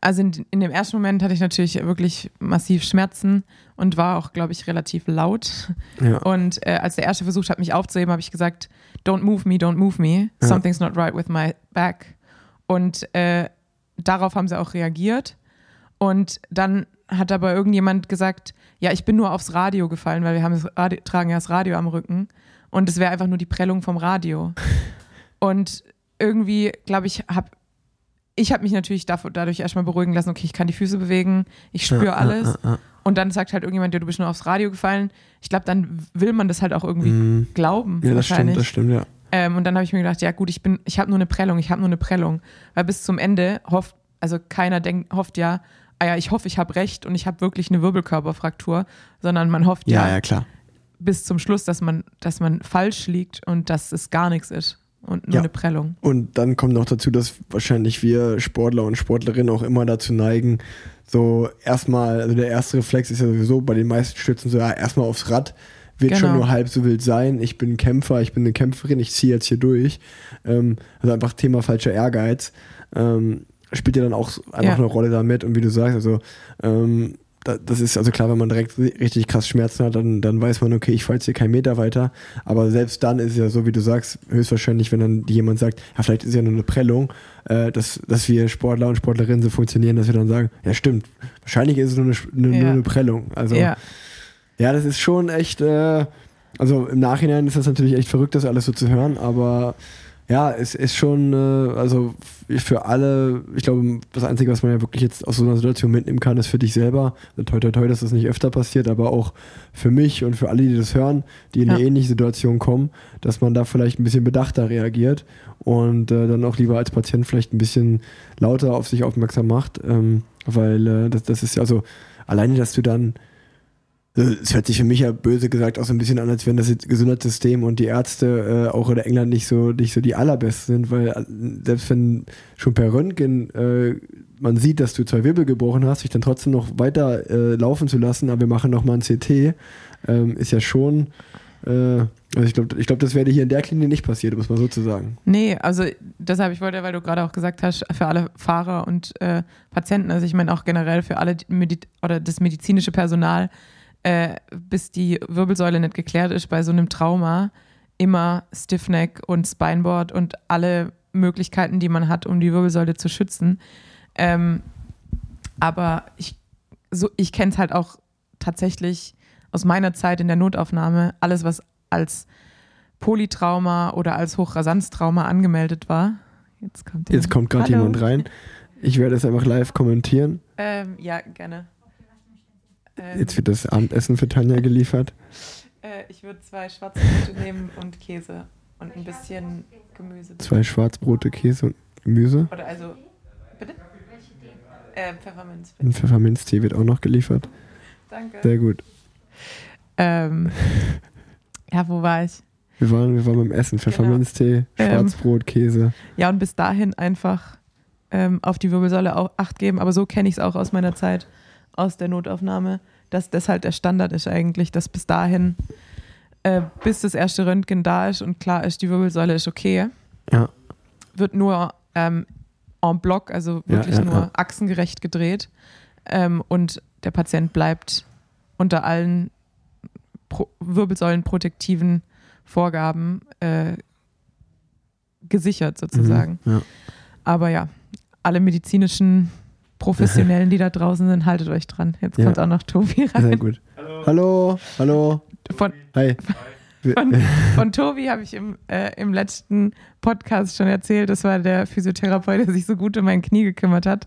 also in, in dem ersten Moment hatte ich natürlich wirklich massiv Schmerzen und war auch, glaube ich, relativ laut. Ja. Und äh, als der Erste versucht hat, mich aufzuheben, habe ich gesagt, don't move me, don't move me. Ja. Something's not right with my back. Und äh, darauf haben sie auch reagiert. Und dann hat aber irgendjemand gesagt, ja, ich bin nur aufs Radio gefallen, weil wir haben das Radio, tragen ja das Radio am Rücken. Und es wäre einfach nur die Prellung vom Radio. <laughs> Und irgendwie, glaube ich, habe ich habe mich natürlich dadurch erstmal beruhigen lassen, okay, ich kann die Füße bewegen, ich spüre Ja, alles. ja, ja. Und dann sagt halt irgendjemand, ja, du bist nur aufs Radio gefallen. Ich glaube, dann will man das halt auch irgendwie Mhm. glauben. Ja, das stimmt, das stimmt, ja. Ähm, und dann habe ich mir gedacht, ja gut, ich bin, ich habe nur eine Prellung, ich habe nur eine Prellung. Weil bis zum Ende hofft, also keiner denkt, hofft ja, ah ja, ich hoffe, ich habe recht und ich habe wirklich eine Wirbelkörperfraktur, sondern man hofft ja, Ja, ja, klar. bis zum Schluss, dass man, dass man falsch liegt und dass es gar nichts ist und nur Ja. eine Prellung. Und dann kommt noch dazu, dass wahrscheinlich wir Sportler und Sportlerinnen auch immer dazu neigen, so erstmal, also der erste Reflex ist ja sowieso bei den meisten Stützen so, ja, erstmal aufs Rad, wird schon Genau. nur halb so wild sein. Ich bin ein Kämpfer, ich bin eine Kämpferin, ich ziehe jetzt hier durch. Ähm, also einfach Thema falscher Ehrgeiz. Ähm, spielt ja dann auch einfach Ja. eine Rolle damit. Und wie du sagst, also ähm, das ist also klar, wenn man direkt ri- richtig krass Schmerzen hat, dann, dann weiß man, okay, ich falle jetzt hier keinen Meter weiter. Aber selbst dann ist es ja so, wie du sagst, höchstwahrscheinlich, wenn dann jemand sagt, ja, vielleicht ist ja nur eine Prellung, äh, dass, dass wir Sportler und Sportlerinnen so funktionieren, dass wir dann sagen, ja, stimmt, wahrscheinlich ist es nur eine, eine, Ja. nur eine Prellung. Also ja, ja, das ist schon echt, äh, also im Nachhinein ist das natürlich echt verrückt, das alles so zu hören, aber ja, es ist schon, äh, also für alle, ich glaube, das Einzige, was man ja wirklich jetzt aus so einer Situation mitnehmen kann, ist für dich selber, also toi toi toi, dass das nicht öfter passiert, aber auch für mich und für alle, die das hören, die in eine Ja. ähnliche Situation kommen, dass man da vielleicht ein bisschen bedachter reagiert und äh, dann auch lieber als Patient vielleicht ein bisschen lauter auf sich aufmerksam macht, ähm, weil äh, das, das ist ja also alleine, dass du dann es hört sich für mich ja böse gesagt auch so ein bisschen an, als wenn das Gesundheitssystem und die Ärzte äh, auch in England nicht so, nicht so die allerbesten sind, weil äh, selbst wenn schon per Röntgen äh, man sieht, dass du zwei Wirbel gebrochen hast, dich dann trotzdem noch weiter äh, laufen zu lassen, aber wir machen nochmal ein CT, ähm, ist ja schon, äh, also ich glaube, ich glaub, das wäre hier in der Klinik nicht passiert, muss man so zu sagen. Nee, also deshalb, ich wollte, weil du gerade auch gesagt hast, für alle Fahrer und äh, Patienten, also ich meine auch generell für alle Medi oder das medizinische Personal, äh, bis die Wirbelsäule nicht geklärt ist bei so einem Trauma, immer Stiffneck und Spineboard und alle Möglichkeiten, die man hat, um die Wirbelsäule zu schützen. Ähm, aber ich, so, ich kenne es halt auch tatsächlich aus meiner Zeit in der Notaufnahme, alles, was als Polytrauma oder als Hochrasanztrauma angemeldet war. Jetzt kommt, Jetzt kommt gerade jemand rein. Ich werde es einfach live kommentieren. Ähm, ja, gerne. Ähm, Jetzt wird das Abendessen für Tanja geliefert. äh, ich würde zwei Schwarzbrote nehmen und Käse und ein bisschen Gemüse. Zwei Schwarzbrote, Käse und Gemüse. Oder also, bitte? Äh, Pfefferminz. Ein Pfefferminztee wird auch noch geliefert. Danke. Sehr gut. Ähm, <laughs> ja, wo war ich? Wir waren, wir waren beim Essen. Pfefferminztee, Ähm. Schwarzbrot, Käse. Ja, und bis dahin einfach ähm, auf die Wirbelsäule auch Acht geben. Aber so kenne ich es auch aus meiner Zeit aus der Notaufnahme, dass das halt der Standard ist eigentlich, dass bis dahin, äh, bis das erste Röntgen da ist und klar ist, die Wirbelsäule ist okay, Ja. wird nur ähm, en bloc, also wirklich ja, nur ja. achsengerecht gedreht. Ähm, und der Patient bleibt unter allen Pro wirbelsäulenprotektiven Vorgaben äh, gesichert sozusagen. Mhm. Ja. Aber ja, alle medizinischen Professionellen, die da draußen sind, haltet euch dran. Jetzt Ja. kommt auch noch Tobi Sehr rein. gut. Hallo, hallo. Von, Hi. Von, von Tobi habe ich im, äh, im letzten Podcast schon erzählt. Das war der Physiotherapeut, der sich so gut um mein Knie gekümmert hat.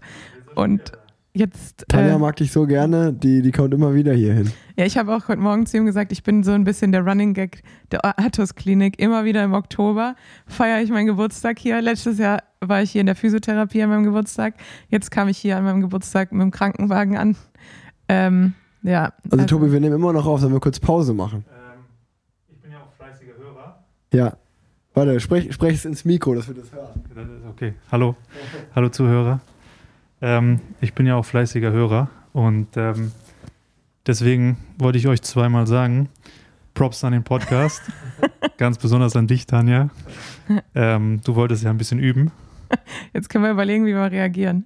Und jetzt. Tanja Äh, mag dich so gerne, die, die kommt immer wieder hier hin. ja, ich habe auch heute Morgen zu ihm gesagt, ich bin so ein bisschen der Running Gag der Athos-Klinik. Immer wieder im Oktober feiere ich meinen Geburtstag hier. Letztes Jahr war ich hier in der Physiotherapie an meinem Geburtstag. Jetzt kam ich hier an meinem Geburtstag mit dem Krankenwagen an. Ähm, ja. Also, Tobi, wir nehmen immer noch auf, sollen wir kurz Pause machen? Ähm, ich bin ja auch fleißiger Hörer. Ja. Warte, sprech, sprech es ins Mikro, dass wir das hören. Okay, hallo. Hallo Zuhörer. Ähm, ich bin ja auch fleißiger Hörer und ähm, deswegen wollte ich euch zweimal sagen, Props an den Podcast. <laughs> Ganz besonders an dich, Tanja. Ähm, du wolltest ja ein bisschen üben. Jetzt können wir überlegen, wie wir reagieren.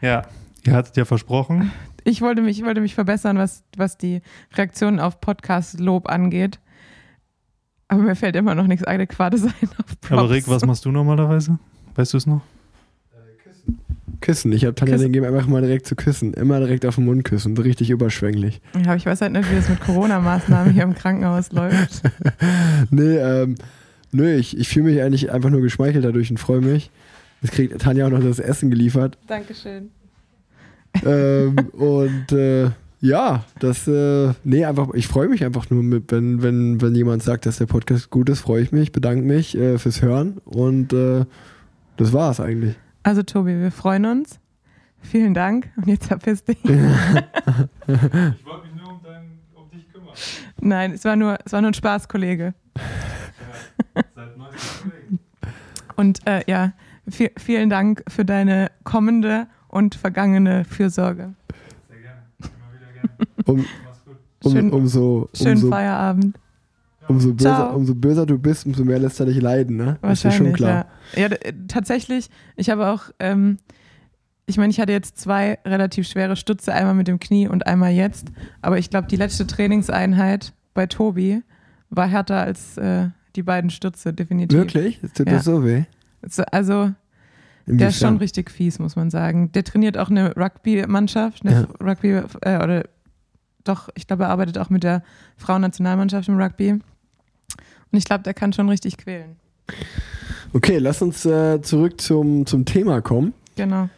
Ja. Ihr hattet ja versprochen. Ich wollte mich, ich wollte mich verbessern, was, was die Reaktionen auf Podcast-Lob angeht. Aber mir fällt immer noch nichts Adäquates <laughs> ein auf Props. Aber Rick, was machst du normalerweise? Weißt du es noch? Küssen. Ich habe Tanja Küssen. den gegeben, einfach mal direkt zu küssen. Immer direkt auf den Mund küssen. Richtig überschwänglich. Ja, aber ich weiß halt nicht, wie das mit Corona-Maßnahmen hier im Krankenhaus läuft. <laughs> Nee, ähm, nö, ich, ich fühle mich eigentlich einfach nur geschmeichelt dadurch und freue mich. Jetzt kriegt Tanja auch noch das Essen geliefert. Dankeschön. ähm, <laughs> und äh, ja, das, äh, nee, einfach, ich freue mich einfach nur mit, wenn, wenn, wenn jemand sagt, dass der Podcast gut ist, freue ich mich, bedanke mich äh, fürs Hören und äh, das war's eigentlich. Also Tobi, wir freuen uns. Vielen Dank. Und jetzt verpiss dich. <laughs> Ich wollte mich nur um, um dich kümmern. Nein, es war nur, es war nur ein Spaß, Kollege. Seit 90 Kollegen. Und äh, ja, vi- vielen Dank für deine kommende und vergangene Fürsorge. Sehr gerne. Immer wieder gerne. <laughs> Um, Mach's gut. um, Schön- umso, Schönen umso, Feierabend. umso, böser, umso böser du bist, umso mehr lässt er dich leiden, ne? Das ist ja Wahrscheinlich, schon klar. ja. Ja, tatsächlich, ich habe auch, ähm, ich meine, ich hatte jetzt zwei relativ schwere Stütze, einmal mit dem Knie und einmal jetzt. Aber ich glaube, die letzte Trainingseinheit bei Tobi war härter als äh, die beiden Stütze, definitiv. Wirklich? Es tut Ja. das so weh? So, Also, der ist schon Inwiefern? richtig fies, muss man sagen. Der trainiert auch eine Rugby-Mannschaft, eine Ja. Rugby, äh, oder doch, ich glaube, er arbeitet auch mit der Frauennationalmannschaft im Rugby. Und ich glaube, der kann schon richtig quälen. Okay, lass uns äh, zurück zum, zum Thema kommen. Genau.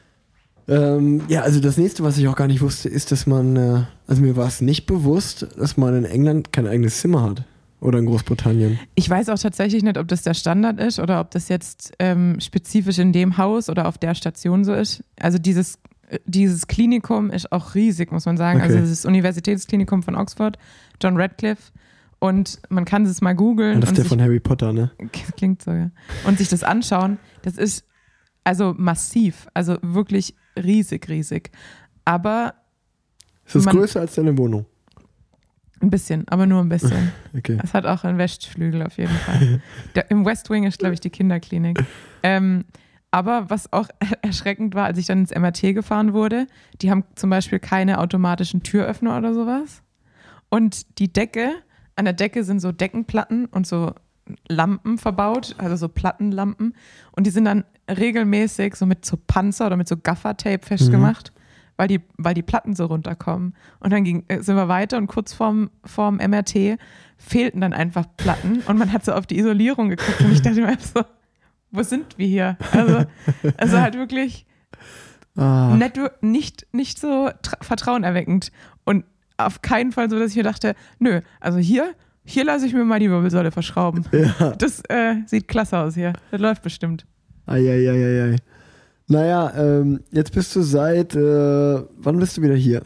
Ähm, ja, also das nächste, was ich auch gar nicht wusste, ist, dass man, äh, also mir war es nicht bewusst, dass man in England kein eigenes Zimmer hat. Oder in Großbritannien. Ich weiß auch tatsächlich nicht, ob das der Standard ist oder ob das jetzt ähm, spezifisch in dem Haus oder auf der Station so ist. Also dieses, äh, dieses Klinikum ist auch riesig, muss man sagen. Okay. Also das Universitätsklinikum von Oxford, John Radcliffe. Und man kann es mal googeln. Das ist der sich, von Harry Potter, ne? <laughs> klingt so, ja. Und sich das anschauen. Das ist also massiv, also wirklich riesig, riesig. Aber Ist das Man- größer als deine Wohnung? Ein bisschen, aber nur ein bisschen. <laughs> Okay. Es hat auch einen Westflügel auf jeden Fall. <laughs> Der, Im West Wing ist, glaube ich, die Kinderklinik. Ähm, aber was auch <laughs> erschreckend war, als ich dann ins MRT gefahren wurde, die haben zum Beispiel keine automatischen Türöffner oder sowas. Und die Decke, an der Decke sind so Deckenplatten und so Lampen verbaut, also so Plattenlampen. Und die sind dann regelmäßig so mit so Panzer oder mit so Gaffertape festgemacht, weil, die, weil die Platten so runterkommen. Und dann ging, äh, sind wir weiter und kurz vorm, vorm MRT fehlten dann einfach Platten und man hat so auf die Isolierung geguckt und ich dachte mir so, wo sind wir hier? Also, also halt wirklich Ah, nicht, nicht, nicht so tra- vertrauenerweckend und auf keinen Fall so, dass ich mir dachte, nö, also hier, hier lasse ich mir mal die Wirbelsäule verschrauben. ja. Das äh, sieht klasse aus hier. Das läuft bestimmt. Eieieiei. Naja, ähm, jetzt bist du seit, äh, wann bist du wieder hier?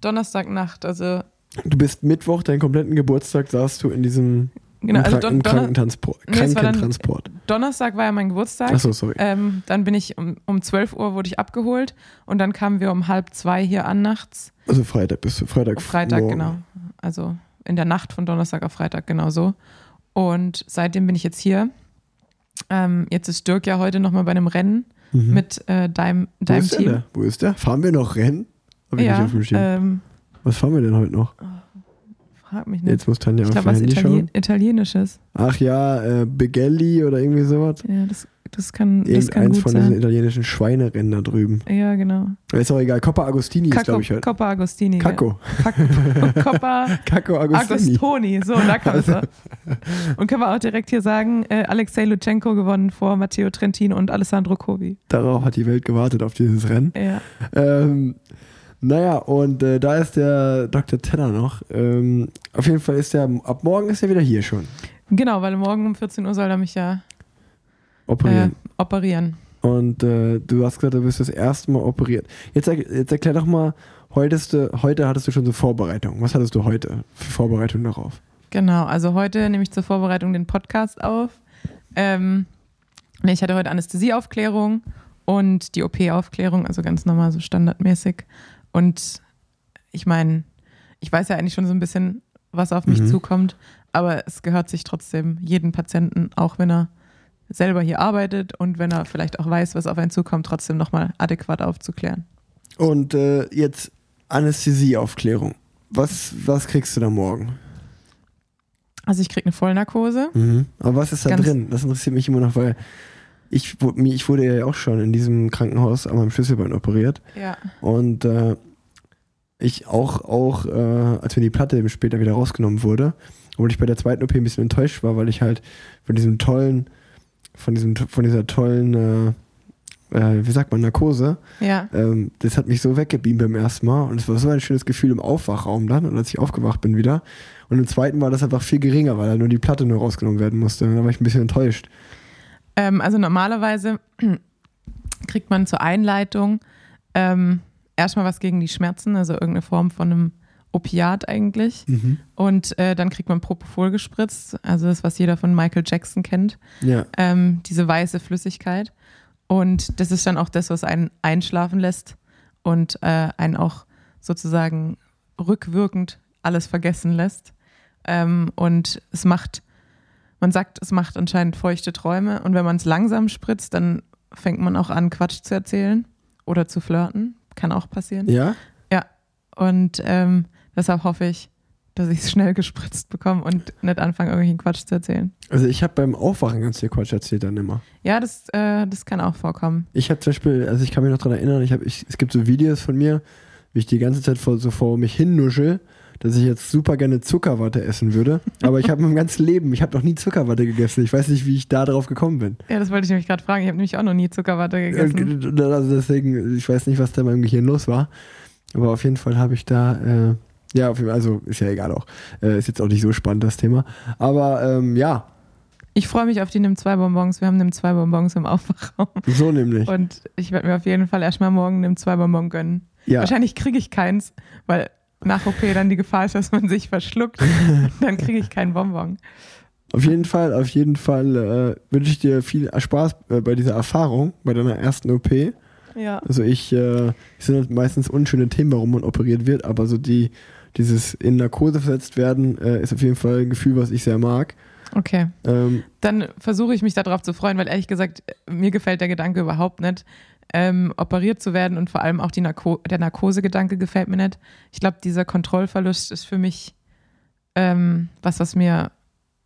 Donnerstagnacht, also Du bist Mittwoch, deinen kompletten Geburtstag, saßt du in diesem genau, also Kranken, Don Krankentransport. Nee, es war dann- Krankentransport. Donnerstag war ja mein Geburtstag. Achso, sorry. Ähm, dann bin ich um, um 12 Uhr wurde ich abgeholt und dann kamen wir um halb zwei hier an nachts. Also Freitag bist du, Freitag. Freitag, morgen. genau. Also in der Nacht von Donnerstag auf Freitag, genau so. Und seitdem bin ich jetzt hier. Ähm, jetzt ist Dirk ja heute nochmal bei einem Rennen Mhm. mit äh, deinem, Wo deinem der, Team. denn? Wo ist der? Fahren wir noch Rennen? Hab ich nicht Ja, auf dem Schirm. ähm, Was fahren wir denn heute noch? Frag mich nicht. Jetzt muss Tanja ich auf glaube, ihr was Handy Itali schauen. Italienisches. Ach ja, äh, Begelli oder irgendwie sowas. Ja, das, das kann, das kann gut von diesen italienischen Schweinerennen da drüben. Ja, genau. Ist auch egal. Coppa Agostini ist, Cacco, glaube ich, heute. Coppa Agostini. Cacco. Cacco. <laughs> Coppa Cacco Agostini. Agostoni, so, da kam es. Und können wir auch direkt hier sagen, äh, Alexei Lutschenko gewonnen vor Matteo Trentin und Alessandro Covi. Darauf hat die Welt gewartet, auf dieses Rennen. Ja. Ähm, naja, und äh, da ist der Dr. Tenner noch. Ähm, auf jeden Fall ist er, ab morgen ist er wieder hier schon. Genau, weil morgen um 14 Uhr soll er mich ja äh, Operieren. operieren. Und äh, du hast gesagt, du bist das erste Mal operiert. Jetzt, jetzt erklär doch mal, heute, heute hattest du schon so Vorbereitung. Was hattest du heute für Vorbereitung darauf? Genau, also heute nehme ich zur Vorbereitung den Podcast auf. Ähm, ich hatte heute Anästhesieaufklärung und die OP-Aufklärung, also ganz normal, so standardmäßig. Und ich meine, ich weiß ja eigentlich schon so ein bisschen, was auf mich Mhm. zukommt, aber es gehört sich trotzdem jeden Patienten, auch wenn er selber hier arbeitet und wenn er vielleicht auch weiß, was auf einen zukommt, trotzdem nochmal adäquat aufzuklären. Und äh, jetzt Anästhesieaufklärung. Was, was kriegst du da morgen? Also ich kriege eine Vollnarkose. Mhm. Aber was ist da Ganz- drin? Das interessiert mich immer noch, weil ich, ich wurde ja auch schon in diesem Krankenhaus an meinem Schlüsselbein operiert. Ja. Und äh, ich auch, auch äh, als mir die Platte später wieder rausgenommen wurde, obwohl ich bei der zweiten OP ein bisschen enttäuscht war, weil ich halt von diesem tollen, von diesem, von dieser tollen, äh, äh, wie sagt man, Narkose, Ja. ähm, das hat mich so weggebeamt beim ersten Mal und es war so ein schönes Gefühl im Aufwachraum dann und als ich aufgewacht bin wieder. Und im zweiten war das einfach viel geringer, weil halt nur die Platte nur rausgenommen werden musste. Und da war ich ein bisschen enttäuscht. Ähm, also normalerweise <clears throat> kriegt man zur Einleitung ähm, erstmal was gegen die Schmerzen, also irgendeine Form von einem Opiat eigentlich. Und äh, dann kriegt man Propofol gespritzt, also das, was jeder von Michael Jackson kennt, Ja. ähm, diese weiße Flüssigkeit. Und das ist dann auch das, was einen einschlafen lässt und äh, einen auch sozusagen rückwirkend alles vergessen lässt. Ähm, und es macht, man sagt, es macht anscheinend feuchte Träume. Und wenn man es langsam spritzt, dann fängt man auch an, Quatsch zu erzählen oder zu flirten. Kann auch passieren. Ja? Und ähm, deshalb hoffe ich, dass ich es schnell <laughs> gespritzt bekomme und nicht anfange, irgendwelchen Quatsch zu erzählen. Also ich habe beim Aufwachen ganz viel Quatsch erzählt dann immer. Ja, das, äh, das kann auch vorkommen. Ich habe zum Beispiel, also ich kann mich noch daran erinnern, ich hab, ich, es gibt so Videos von mir, wie ich die ganze Zeit vor, so vor mich hinnuschel, dass ich jetzt super gerne Zuckerwatte essen würde. Aber ich habe mein ganzes Leben, ich habe noch nie Zuckerwatte gegessen. Ich weiß nicht, wie ich da drauf gekommen bin. Ja, das wollte ich nämlich gerade fragen. Ich habe nämlich auch noch nie Zuckerwatte gegessen. Und, Also deswegen, ich weiß nicht, was da in meinem Gehirn los war. Aber auf jeden Fall habe ich da, äh, ja, auf jeden Fall, also ist ja egal auch. Äh, ist jetzt auch nicht so spannend, das Thema. Aber ähm, ja, Ich freue mich auf die Nimm 2 Bonbons. Wir haben Nimm 2 Bonbons im Aufwachraum. so nämlich. Und ich werde mir auf jeden Fall erstmal morgen Nimm 2 Bonbon gönnen. Ja, Wahrscheinlich kriege ich keins, weil nach OP dann die Gefahr ist, dass man sich verschluckt. <laughs> dann kriege ich keinen Bonbon. auf jeden Fall, auf jeden Fall äh, wünsche ich dir viel Spaß äh, bei dieser Erfahrung, bei deiner ersten OP. Ja. Also ich, äh, es sind halt meistens unschöne Themen, warum man operiert wird, aber so die, dieses in Narkose versetzt werden, äh, ist auf jeden Fall ein Gefühl, was ich sehr mag. Okay. Ähm, Dann versuche ich mich darauf zu freuen, weil ehrlich gesagt, mir gefällt der Gedanke überhaupt nicht, ähm, operiert zu werden und vor allem auch Narko der Narkosegedanke gefällt mir nicht. Ich glaube, dieser Kontrollverlust ist für mich ähm, was, was mir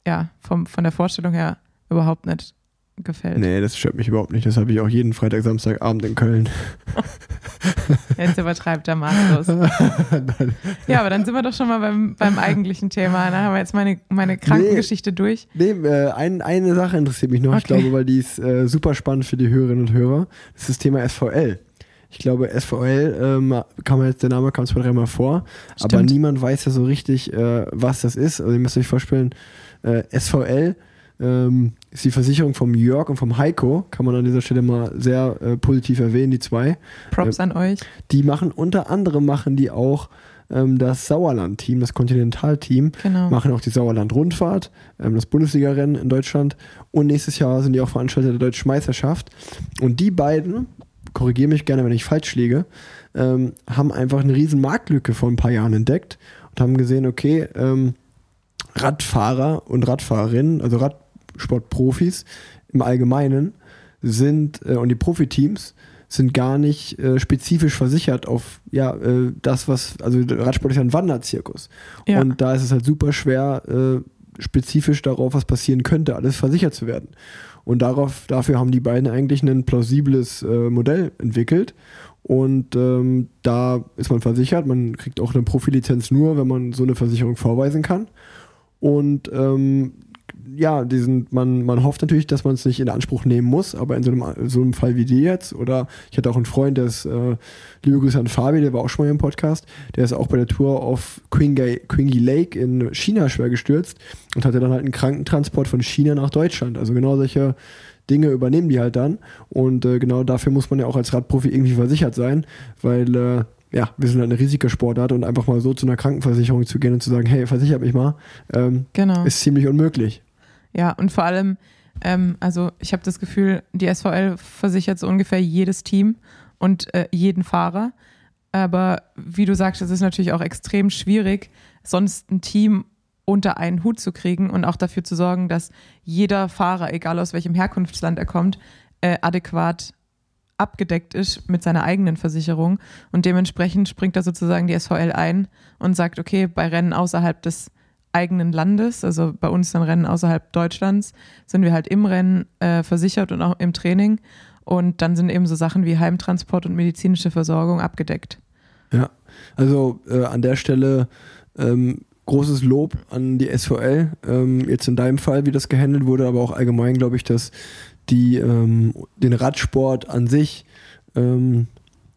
ja vom, von der Vorstellung her überhaupt nicht gefällt. nee, das stört mich überhaupt nicht. Das habe ich auch jeden Freitag, Samstagabend in Köln. <laughs> Jetzt übertreibt er maßlos. <laughs> ja, aber dann sind wir doch schon mal beim, beim eigentlichen Thema. Da haben wir jetzt meine, meine Krankengeschichte durch. Nee, äh, ein, eine Sache interessiert mich noch, ich Okay. glaube, weil die ist äh, super spannend für die Hörerinnen und Hörer. Das ist das Thema SVL. Ich glaube, SVL ähm, kam jetzt, der Name kam zwei, dreimal vor, aber Stimmt. niemand weiß ja so richtig, äh, was das ist. Also ihr müsst euch vorstellen, äh, SVL ähm, ist die Versicherung vom Jörg und vom Heiko, kann man an dieser Stelle mal sehr äh, positiv erwähnen, die zwei. Props an euch. Die machen unter anderem machen die auch ähm, das Sauerland-Team, das Kontinentalteam, Genau. machen auch die Sauerland-Rundfahrt, ähm, das Bundesliga-Rennen in Deutschland. Und nächstes Jahr sind die auch Veranstalter der Deutschen Meisterschaft. Und die beiden, korrigiere mich gerne, wenn ich falsch liege, ähm, haben einfach eine riesen Marktlücke vor ein paar Jahren entdeckt und haben gesehen, okay, ähm, Radfahrer und Radfahrerinnen, also Radsportprofis im Allgemeinen sind äh, und die Profiteams sind gar nicht äh, spezifisch versichert auf ja äh, das was also Radsport ist ja ein Wanderzirkus. Ja. und da ist es halt super schwer äh, spezifisch darauf was passieren könnte alles versichert zu werden. Und darauf dafür haben die beiden eigentlich ein plausibles äh, Modell entwickelt. Und ähm, da ist man versichert. Man kriegt auch eine Profilizenz nur wenn man so eine Versicherung vorweisen kann. Und ähm, ja, diesen, man, man hofft natürlich, dass man es nicht in Anspruch nehmen muss, aber in so einem, so einem Fall wie dir jetzt, oder ich hatte auch einen Freund, der ist, äh, liebe Grüße an Fabi, der war auch schon mal im Podcast, der ist auch bei der Tour auf Qinghai Lake in China schwer gestürzt und hatte dann halt einen Krankentransport von China nach Deutschland. Also genau solche Dinge übernehmen die halt dann und äh, genau dafür muss man ja auch als Radprofi irgendwie versichert sein, weil äh, ja, wir sind halt eine Risikosportart und einfach mal so zu einer Krankenversicherung zu gehen und zu sagen, hey, versichert mich mal, ähm, Genau. ist ziemlich unmöglich. Ja, und vor allem, ähm, also ich habe das Gefühl, die SVL versichert so ungefähr jedes Team und äh, jeden Fahrer. Aber wie du sagst, es ist natürlich auch extrem schwierig, sonst ein Team unter einen Hut zu kriegen und auch dafür zu sorgen, dass jeder Fahrer, egal aus welchem Herkunftsland er kommt, äh, adäquat abgedeckt ist mit seiner eigenen Versicherung. Und dementsprechend springt da sozusagen die SVL ein und sagt, okay, bei Rennen außerhalb des eigenen Landes, also bei uns dann Rennen außerhalb Deutschlands, sind wir halt im Rennen äh, versichert und auch im Training. Und dann sind eben so Sachen wie Heimtransport und medizinische Versorgung abgedeckt. Ja, also äh, an der Stelle ähm, großes Lob an die SVL. Ähm, jetzt in deinem Fall, wie das gehandelt wurde, aber auch allgemein glaube ich, dass die ähm, den Radsport an sich ähm,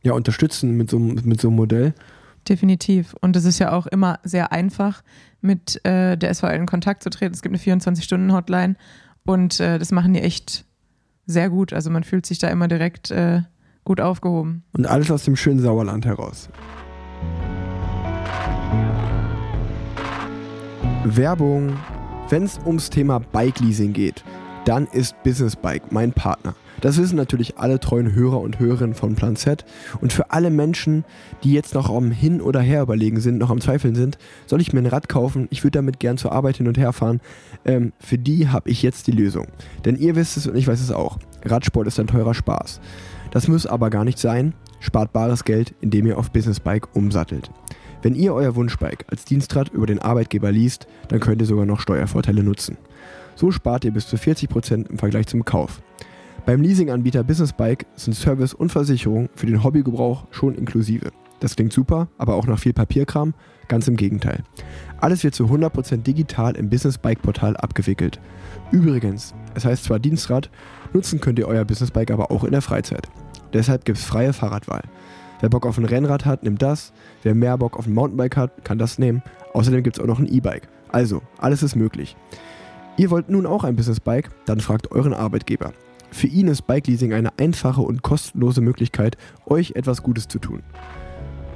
ja, unterstützen mit so, mit so einem Modell. Definitiv. Und es ist ja auch immer sehr einfach, mit äh, der SVL in Kontakt zu treten. Es gibt eine 24-Stunden-Hotline und äh, das machen die echt sehr gut. Also man fühlt sich da immer direkt äh, gut aufgehoben. Und alles aus dem schönen Sauerland heraus. Werbung. Wenn es ums Thema Bike Leasing geht, dann ist Business Bike mein Partner. Das wissen natürlich alle treuen Hörer und Hörerinnen von Plan Z. Und für alle Menschen, die jetzt noch am Hin- oder Her überlegen sind, noch am Zweifeln sind, soll ich mir ein Rad kaufen? Ich würde damit gern zur Arbeit hin und her fahren. Ähm, für die habe ich jetzt die Lösung. Denn ihr wisst es und ich weiß es auch. Radsport ist ein teurer Spaß. Das muss aber gar nicht sein. Spart bares Geld, indem ihr auf Business Bike umsattelt. Wenn ihr euer Wunschbike als Dienstrad über den Arbeitgeber liest, dann könnt ihr sogar noch Steuervorteile nutzen. So spart ihr bis zu 40% im Vergleich zum Kauf. Beim Leasinganbieter Business Bike sind Service und Versicherung für den Hobbygebrauch schon inklusive. Das klingt super, aber auch nach viel Papierkram? Ganz im Gegenteil. Alles wird zu 100% digital im Business Bike Portal abgewickelt. Übrigens, es heißt zwar Dienstrad, nutzen könnt ihr euer Business Bike aber auch in der Freizeit. Deshalb gibt es freie Fahrradwahl. Wer Bock auf ein Rennrad hat, nimmt das. Wer mehr Bock auf ein Mountainbike hat, kann das nehmen. Außerdem gibt es auch noch ein E-Bike. Also, alles ist möglich. Ihr wollt nun auch ein Business Bike? Dann fragt euren Arbeitgeber. Für ihn ist Bike Leasing eine einfache und kostenlose Möglichkeit, euch etwas Gutes zu tun.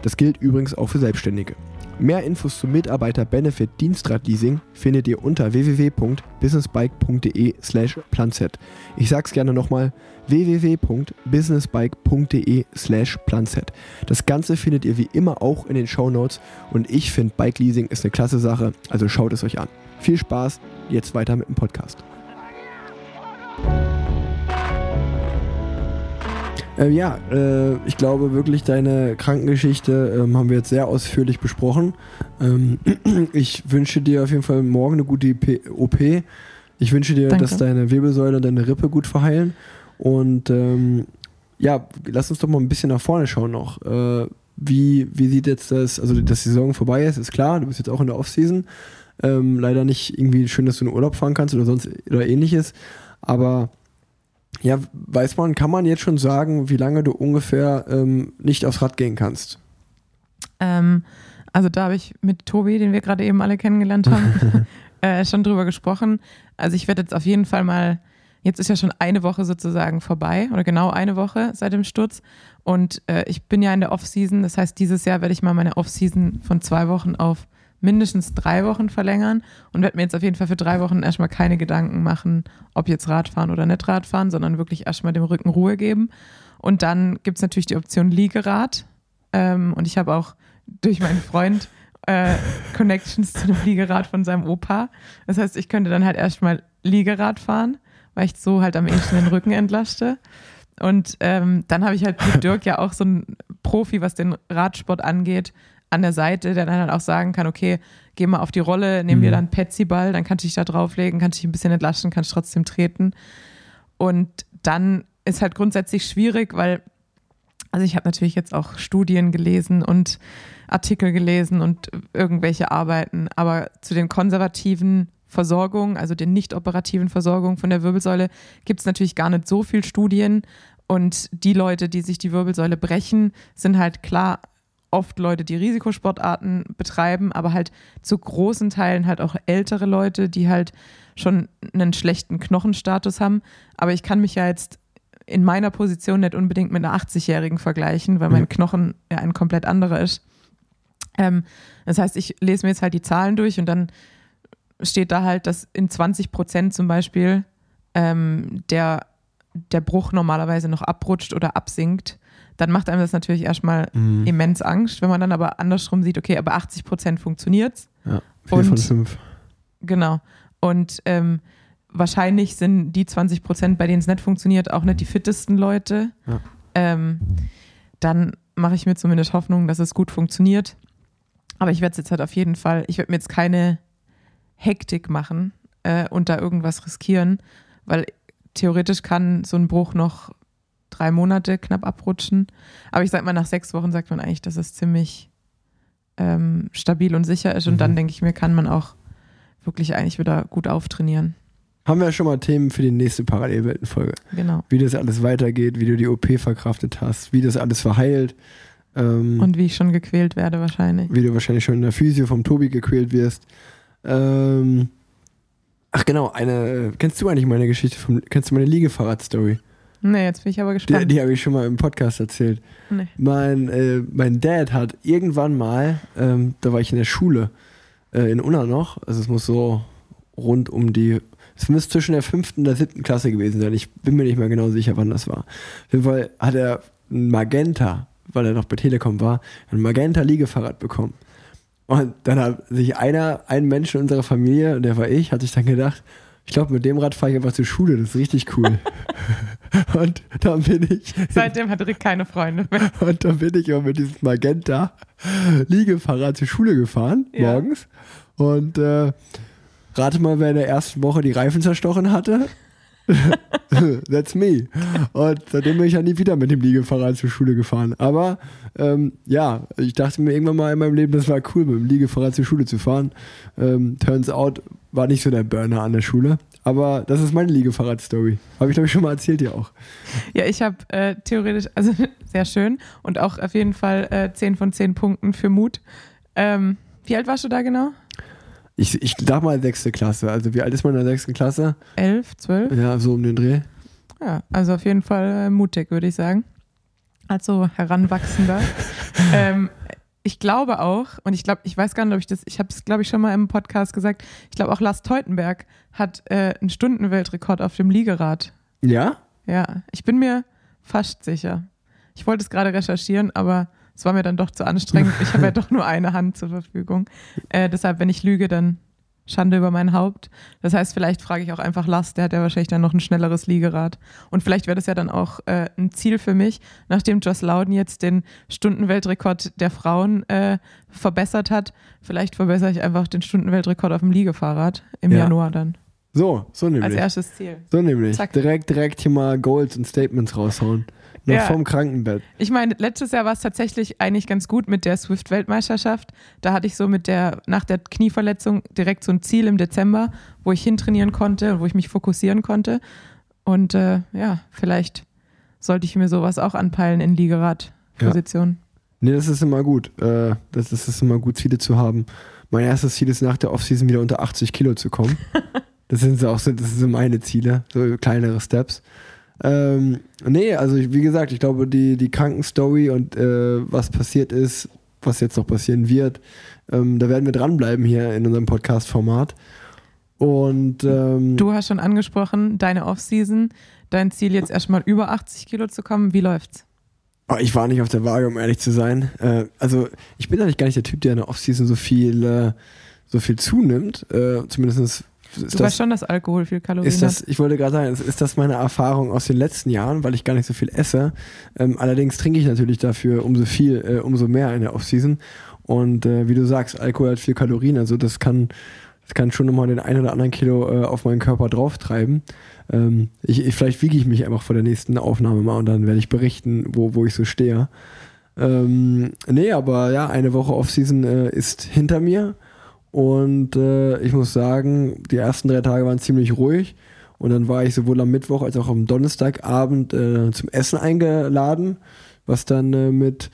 Das gilt übrigens auch für Selbstständige. Mehr Infos zum Mitarbeiter-Benefit Dienstradleasing findet ihr unter www.businessbike.de slash planz. Ich sag's gerne nochmal, www.businessbike.de slash planz. Das Ganze findet ihr wie immer auch in den Shownotes und ich finde Bike Leasing ist eine klasse Sache, also schaut es euch an. Viel Spaß, jetzt weiter mit dem Podcast. Äh, ja, äh, ich glaube wirklich, deine Krankengeschichte ähm, haben wir jetzt sehr ausführlich besprochen. Ähm, <clears throat> ich wünsche dir auf jeden Fall morgen eine gute OP. Ich wünsche dir, Danke. dass deine Wirbelsäule und deine Rippe gut verheilen. Und ähm, ja, lass uns doch mal ein bisschen nach vorne schauen noch. Äh, wie, wie sieht jetzt das, also dass die Saison vorbei ist, ist klar, du bist jetzt auch in der Offseason. Ähm, leider nicht irgendwie schön, dass du in den Urlaub fahren kannst oder sonst oder ähnliches. Aber ja, weiß man, kann man jetzt schon sagen, wie lange du ungefähr ähm, nicht aufs Rad gehen kannst? Ähm, also da habe ich mit Tobi, den wir gerade eben alle kennengelernt haben, <laughs> äh, schon drüber gesprochen. Also ich werde jetzt auf jeden Fall mal, jetzt ist ja schon eine Woche sozusagen vorbei oder genau eine Woche seit dem Sturz. Und äh, ich bin ja in der Off-Season. Das heißt, dieses Jahr werde ich mal meine Off-Season von zwei Wochen auf mindestens drei Wochen verlängern und werde mir jetzt auf jeden Fall für drei Wochen erstmal keine Gedanken machen, ob jetzt Radfahren oder nicht Radfahren, sondern wirklich erstmal dem Rücken Ruhe geben. Und dann gibt es natürlich die Option Liegerad. Ähm, und ich habe auch durch meinen Freund äh, Connections zu dem Liegerad von seinem Opa. Das heißt, ich könnte dann halt erstmal Liegerad fahren, weil ich so halt am ehesten den Rücken entlaschte. Und ähm, dann habe ich halt mit Dirk ja auch so einen Profi, was den Radsport angeht, an der Seite, der dann halt auch sagen kann, okay, geh mal auf die Rolle, nimm dir Mhm. dann Petsy-Ball, dann kannst du dich da drauflegen, kannst dich ein bisschen entlasten, kannst trotzdem treten. Und dann ist halt grundsätzlich schwierig, weil, also ich habe natürlich jetzt auch Studien gelesen und Artikel gelesen und irgendwelche Arbeiten, aber zu den konservativen Versorgungen, also den nicht operativen Versorgungen von der Wirbelsäule, gibt es natürlich gar nicht so viel Studien. Und die Leute, die sich die Wirbelsäule brechen, sind halt klar oft Leute, die Risikosportarten betreiben, aber halt zu großen Teilen halt auch ältere Leute, die halt schon einen schlechten Knochenstatus haben. Aber ich kann mich ja jetzt in meiner Position nicht unbedingt mit einer 80-Jährigen vergleichen, weil mein Mhm. Knochen ja ein komplett anderer ist. Ähm, das heißt, ich lese mir jetzt halt die Zahlen durch und dann steht da halt, dass in 20 Prozent zum Beispiel ähm, der, der Bruch normalerweise noch abrutscht oder absinkt. Dann macht einem das natürlich erstmal Mhm. immens Angst, wenn man dann aber andersrum sieht, okay, aber 80 Prozent funktioniert's. Ja, vier Und- von fünf. Genau. Und ähm, wahrscheinlich sind die 20 Prozent, bei denen es nicht funktioniert, auch nicht die fittesten Leute. Ja. Ähm, dann mache ich mir zumindest Hoffnung, dass es gut funktioniert. Aber ich werde es jetzt halt auf jeden Fall, ich werde mir jetzt keine Hektik machen äh, und da irgendwas riskieren, weil theoretisch kann so ein Bruch noch drei Monate knapp abrutschen. Aber ich sag mal, nach sechs Wochen sagt man eigentlich, dass es ziemlich ähm, stabil und sicher ist. Und Mhm. dann denke ich mir, kann man auch wirklich eigentlich wieder gut auftrainieren. Haben wir schon mal Themen für die nächste Parallelweltenfolge. Genau. Wie das alles weitergeht, wie du die OP verkraftet hast, wie das alles verheilt. Ähm, Und wie ich schon gequält werde wahrscheinlich. wie du wahrscheinlich schon in der Physio vom Tobi gequält wirst. Ähm, ach genau, eine, kennst du eigentlich meine Geschichte vom, kennst du meine Liegefahrrad-Story? Nee, jetzt bin ich aber Die, gespannt. die habe ich schon mal im Podcast erzählt. Nee. Mein, äh, mein Dad hat irgendwann mal, ähm, da war ich in der Schule, äh, in Unna noch, also es muss so rund um die, es müsste zwischen der fünften und der siebten Klasse gewesen sein. Ich bin mir nicht mehr genau sicher, wann das war. Auf jeden Fall hat er ein Magenta, weil er noch bei Telekom war, ein Magenta-Liegefahrrad bekommen. Und dann hat sich einer, ein Mensch in unserer Familie, und der war ich, hat sich dann gedacht, ich glaube, mit dem Rad fahre ich einfach zur Schule, das ist richtig cool. <laughs> und dann bin ich Seitdem hat Rick keine Freunde mehr. <laughs> und dann bin ich immer mit diesem Magenta Liegefahrrad zur Schule gefahren, Ja. morgens. Und äh, rate mal, wer in der ersten Woche die Reifen zerstochen hatte. <laughs> That's me. Und seitdem bin ich ja nie wieder mit dem Liegefahrrad zur Schule gefahren. Aber ähm, ja, ich dachte mir irgendwann mal in meinem Leben, das war cool, mit dem Liegefahrrad zur Schule zu fahren. Ähm, turns out war nicht so der Burner an der Schule. Aber das ist meine Liegefahrrad-Story. Habe ich, glaube ich, schon mal erzählt, ja auch. Ja, ich habe äh, theoretisch, also <laughs> sehr schön und auch auf jeden Fall äh, 10 von 10 Punkten für Mut. Ähm, wie alt warst du da genau? Ich, ich sag mal sechste Klasse. Also wie alt ist man in der sechsten Klasse? 11, 12? Ja, so um den Dreh. Ja, also auf jeden Fall äh, mutig, würde ich sagen. Also Heranwachsender. <laughs> ähm, ich glaube auch, und ich glaube, ich weiß gar nicht, ob ich das, ich habe es, glaube ich, schon mal im Podcast gesagt, ich glaube auch Lars Teutenberg hat äh, einen Stundenweltrekord auf dem Liegerad. Ja? Ja, ich bin mir fast sicher. Ich wollte es gerade recherchieren, aber es war mir dann doch zu anstrengend. Ich habe ja <laughs> doch nur eine Hand zur Verfügung. Äh, deshalb, wenn ich lüge, dann Schande über mein Haupt. Das heißt, vielleicht frage ich auch einfach Lars, der hat ja wahrscheinlich dann noch ein schnelleres Liegerad. Und vielleicht wäre das ja dann auch äh, ein Ziel für mich, nachdem Joss Loudon jetzt den Stundenweltrekord der Frauen äh, verbessert hat. Vielleicht verbessere ich einfach den Stundenweltrekord auf dem Liegefahrrad im Ja. Januar dann. So, so Als nämlich. erstes Ziel. So nämlich. Zack. Direkt, direkt hier mal Goals und Statements raushauen. Noch Ja. vom Krankenbett. Ich meine, letztes Jahr war es tatsächlich eigentlich ganz gut mit der Swift-Weltmeisterschaft. Da hatte ich so mit der, nach der Knieverletzung direkt so ein Ziel im Dezember, wo ich hintrainieren konnte, wo ich mich fokussieren konnte. Und äh, ja, vielleicht sollte ich mir sowas auch anpeilen in Liegerad-Position. Nee, das ist immer gut. Äh, das, das ist immer gut, Ziele zu haben. mein erstes Ziel ist nach der Offseason wieder unter 80 Kilo zu kommen. <laughs> das sind so auch so, das sind so meine Ziele, so kleinere Steps. Ähm, nee, also ich, wie gesagt, ich glaube, die, die Krankenstory und äh, was passiert ist, was jetzt noch passieren wird, ähm, da werden wir dranbleiben hier in unserem Podcast-Format. Und ähm, Du hast schon angesprochen, deine Offseason, dein Ziel jetzt erstmal über 80 Kilo zu kommen. Wie läuft's? Oh, ich war nicht auf der Waage, um ehrlich zu sein. Äh, also ich bin eigentlich gar nicht der Typ, der in der Offseason so viel, äh, so viel zunimmt. Äh, zumindest ist Du das, weißt schon, dass Alkohol viel Kalorien ist das, hat. ich wollte gerade sagen, ist, ist das meine Erfahrung aus den letzten Jahren, weil ich gar nicht so viel esse. Ähm, allerdings trinke ich natürlich dafür umso viel, äh, umso mehr in der Offseason. Und äh, wie du sagst, Alkohol hat viel Kalorien, also das kann, das kann schon nochmal den ein oder anderen Kilo äh, auf meinen Körper drauftreiben. Ähm, ich, ich, vielleicht wiege ich mich einfach vor der nächsten Aufnahme mal und dann werde ich berichten, wo, wo ich so stehe. Ähm, nee, aber ja, eine Woche Offseason äh, ist hinter mir. Und äh, ich muss sagen, die ersten drei Tage waren ziemlich ruhig. Und dann war ich sowohl am Mittwoch als auch am Donnerstagabend äh, zum Essen eingeladen, was dann äh, mit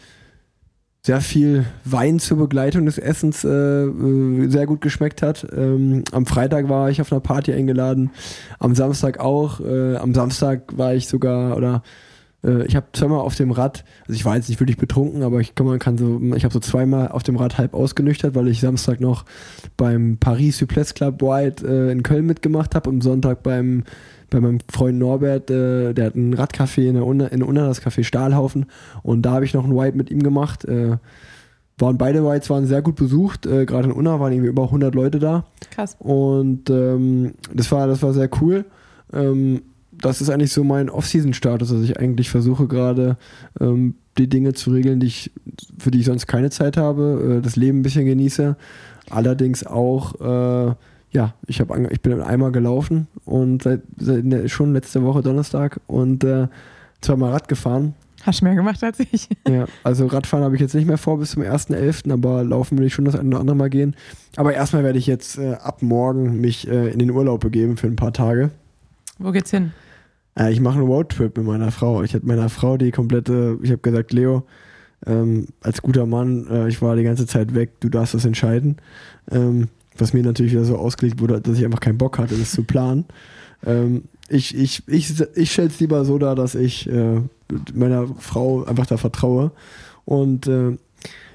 sehr viel Wein zur Begleitung des Essens äh, äh, sehr gut geschmeckt hat. Ähm, am Freitag war ich auf einer Party eingeladen, am Samstag auch. Äh, am Samstag war ich sogar, oder äh, ich habe zweimal auf dem Rad, also ich war jetzt nicht wirklich betrunken, aber ich kann, man kann so, ich habe so zweimal auf dem Rad halb ausgenüchtert, weil ich Samstag noch beim Paris Suples Club White äh, in Köln mitgemacht habe, am Sonntag beim bei meinem Freund Norbert, äh, der hat ein Radcafé in der Unna, in Unna das Café Stahlhaufen und da habe ich noch ein White mit ihm gemacht. Äh, waren beide Whites waren sehr gut besucht, äh, gerade in Unna waren irgendwie über 100 Leute da. Krass. Und ähm, das, war, das war sehr cool. Ähm, das ist eigentlich so mein Off-Season-Status, dass ich eigentlich versuche gerade ähm, die Dinge zu regeln, die ich, für die ich sonst keine Zeit habe, äh, das Leben ein bisschen genieße. Allerdings auch, äh, ja, ich, hab, ich bin einmal gelaufen und seit, seit ne, schon letzte Woche Donnerstag und äh, zweimal Rad gefahren. Hast mehr gemacht als ich. <laughs> Ja, also Radfahren habe ich jetzt nicht mehr vor bis zum 1.11., aber laufen will ich schon das eine oder andere Mal gehen. Aber erstmal werde ich jetzt äh, ab morgen mich äh, in den Urlaub begeben für ein paar Tage. Wo geht's hin? Äh, ich mache einen Roadtrip mit meiner Frau. Ich hatte meiner Frau die komplette, ich habe gesagt, Leo, ähm, als guter Mann, äh, ich war die ganze Zeit weg, du darfst das entscheiden. Ähm, was mir natürlich wieder so ausgelegt wurde, dass ich einfach keinen Bock hatte, das zu planen. Ähm, ich ich, ich, ich stelle es lieber so dar, dass ich äh, meiner Frau einfach da vertraue. Und äh,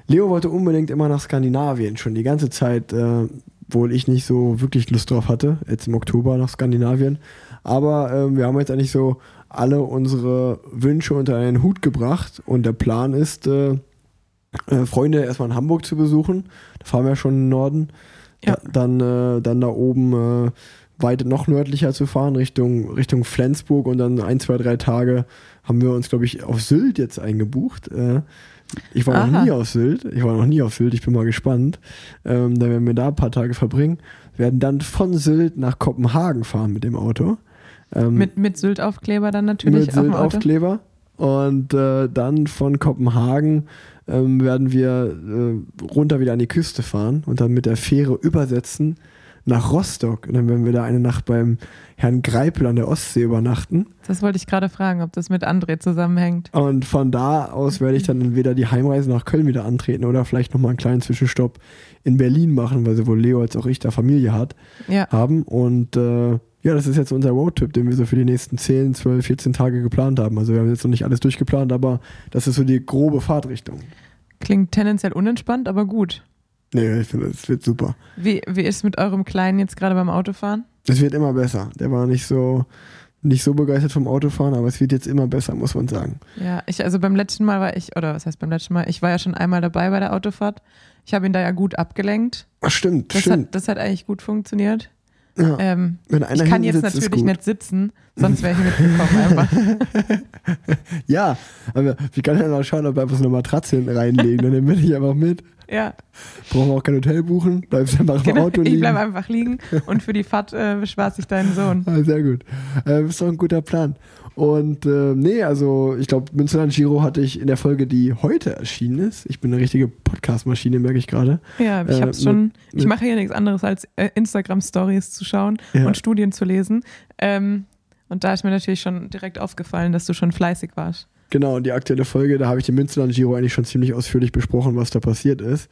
Leo wollte unbedingt immer nach Skandinavien, schon die ganze Zeit, äh, obwohl ich nicht so wirklich Lust drauf hatte, jetzt im Oktober nach Skandinavien. Aber ähm, wir haben jetzt eigentlich so alle unsere Wünsche unter einen Hut gebracht und der Plan ist, äh, äh, Freunde erstmal in Hamburg zu besuchen. Da fahren wir schon in den Norden. Ja. Da, dann, äh, dann da oben äh, weit noch nördlicher zu fahren, Richtung, Richtung Flensburg und dann ein, zwei, drei Tage haben wir uns, glaube ich, auf Sylt jetzt eingebucht. Äh, ich war noch Aha. nie auf Sylt. Ich war noch nie auf Sylt. Ich bin mal gespannt. Ähm, da werden wir da ein paar Tage verbringen. Werden dann von Sylt nach Kopenhagen fahren mit dem Auto. Ähm, Mit, mit Sylt-Aufkleber dann natürlich mit. Sylt-Aufkleber. Und äh, dann von Kopenhagen ähm, werden wir äh, runter wieder an die Küste fahren und dann mit der Fähre übersetzen nach Rostock. Und dann werden wir da eine Nacht beim Herrn Greipel an der Ostsee übernachten. Das wollte ich gerade fragen, ob das mit André zusammenhängt. Und von da aus werde ich dann entweder die Heimreise nach Köln wieder antreten oder vielleicht nochmal einen kleinen Zwischenstopp in Berlin machen, weil sowohl Leo als auch ich da Familie hat, Ja, haben. Und äh, ja, das ist jetzt unser Roadtrip, den wir so für die nächsten 10, 12, 14 Tage geplant haben. Also wir haben jetzt noch nicht alles durchgeplant, aber das ist so die grobe Fahrtrichtung. klingt tendenziell unentspannt, aber gut. Nee, ich finde, es wird super. Wie, wie ist es mit eurem Kleinen jetzt gerade beim Autofahren? Es wird immer besser. Der war nicht so, nicht so begeistert vom Autofahren, aber es wird jetzt immer besser, muss man sagen. Ja, ich, also beim letzten Mal war ich, oder was heißt beim letzten Mal? Ich war ja schon einmal dabei bei der Autofahrt. Ich habe ihn da ja gut abgelenkt. Ach, stimmt, Das, stimmt. hat, das hat eigentlich gut funktioniert. Ja. Ähm, ich kann jetzt sitzt, natürlich nicht sitzen, sonst wäre ich mitgekommen einfach. <laughs> Ja, aber wir können ja mal schauen, ob wir einfach so eine Matratze hinten reinlegen. Dann bin ich einfach mit. Ja, Brauchen wir auch kein Hotel buchen. Bleibst einfach im genau. Auto Ich liegen. bleibe einfach liegen und für die Fahrt äh, bespaße ich deinen Sohn. Ah, sehr gut. Äh, ist doch ein guter Plan. Und äh, nee, also ich glaube, Münsterland Giro hatte ich in der Folge, die heute erschienen ist. Ich bin eine richtige Podcast-Maschine, merke ich gerade. Ja, ich Äh, habe schon. Ich mit- mache hier nichts anderes als äh, Instagram-Stories zu schauen Ja. und Studien zu lesen. Ähm, und da ist mir natürlich schon direkt aufgefallen, dass du schon fleißig warst. Genau, und die aktuelle Folge, da habe ich den Münsterland Giro eigentlich schon ziemlich ausführlich besprochen, was da passiert ist.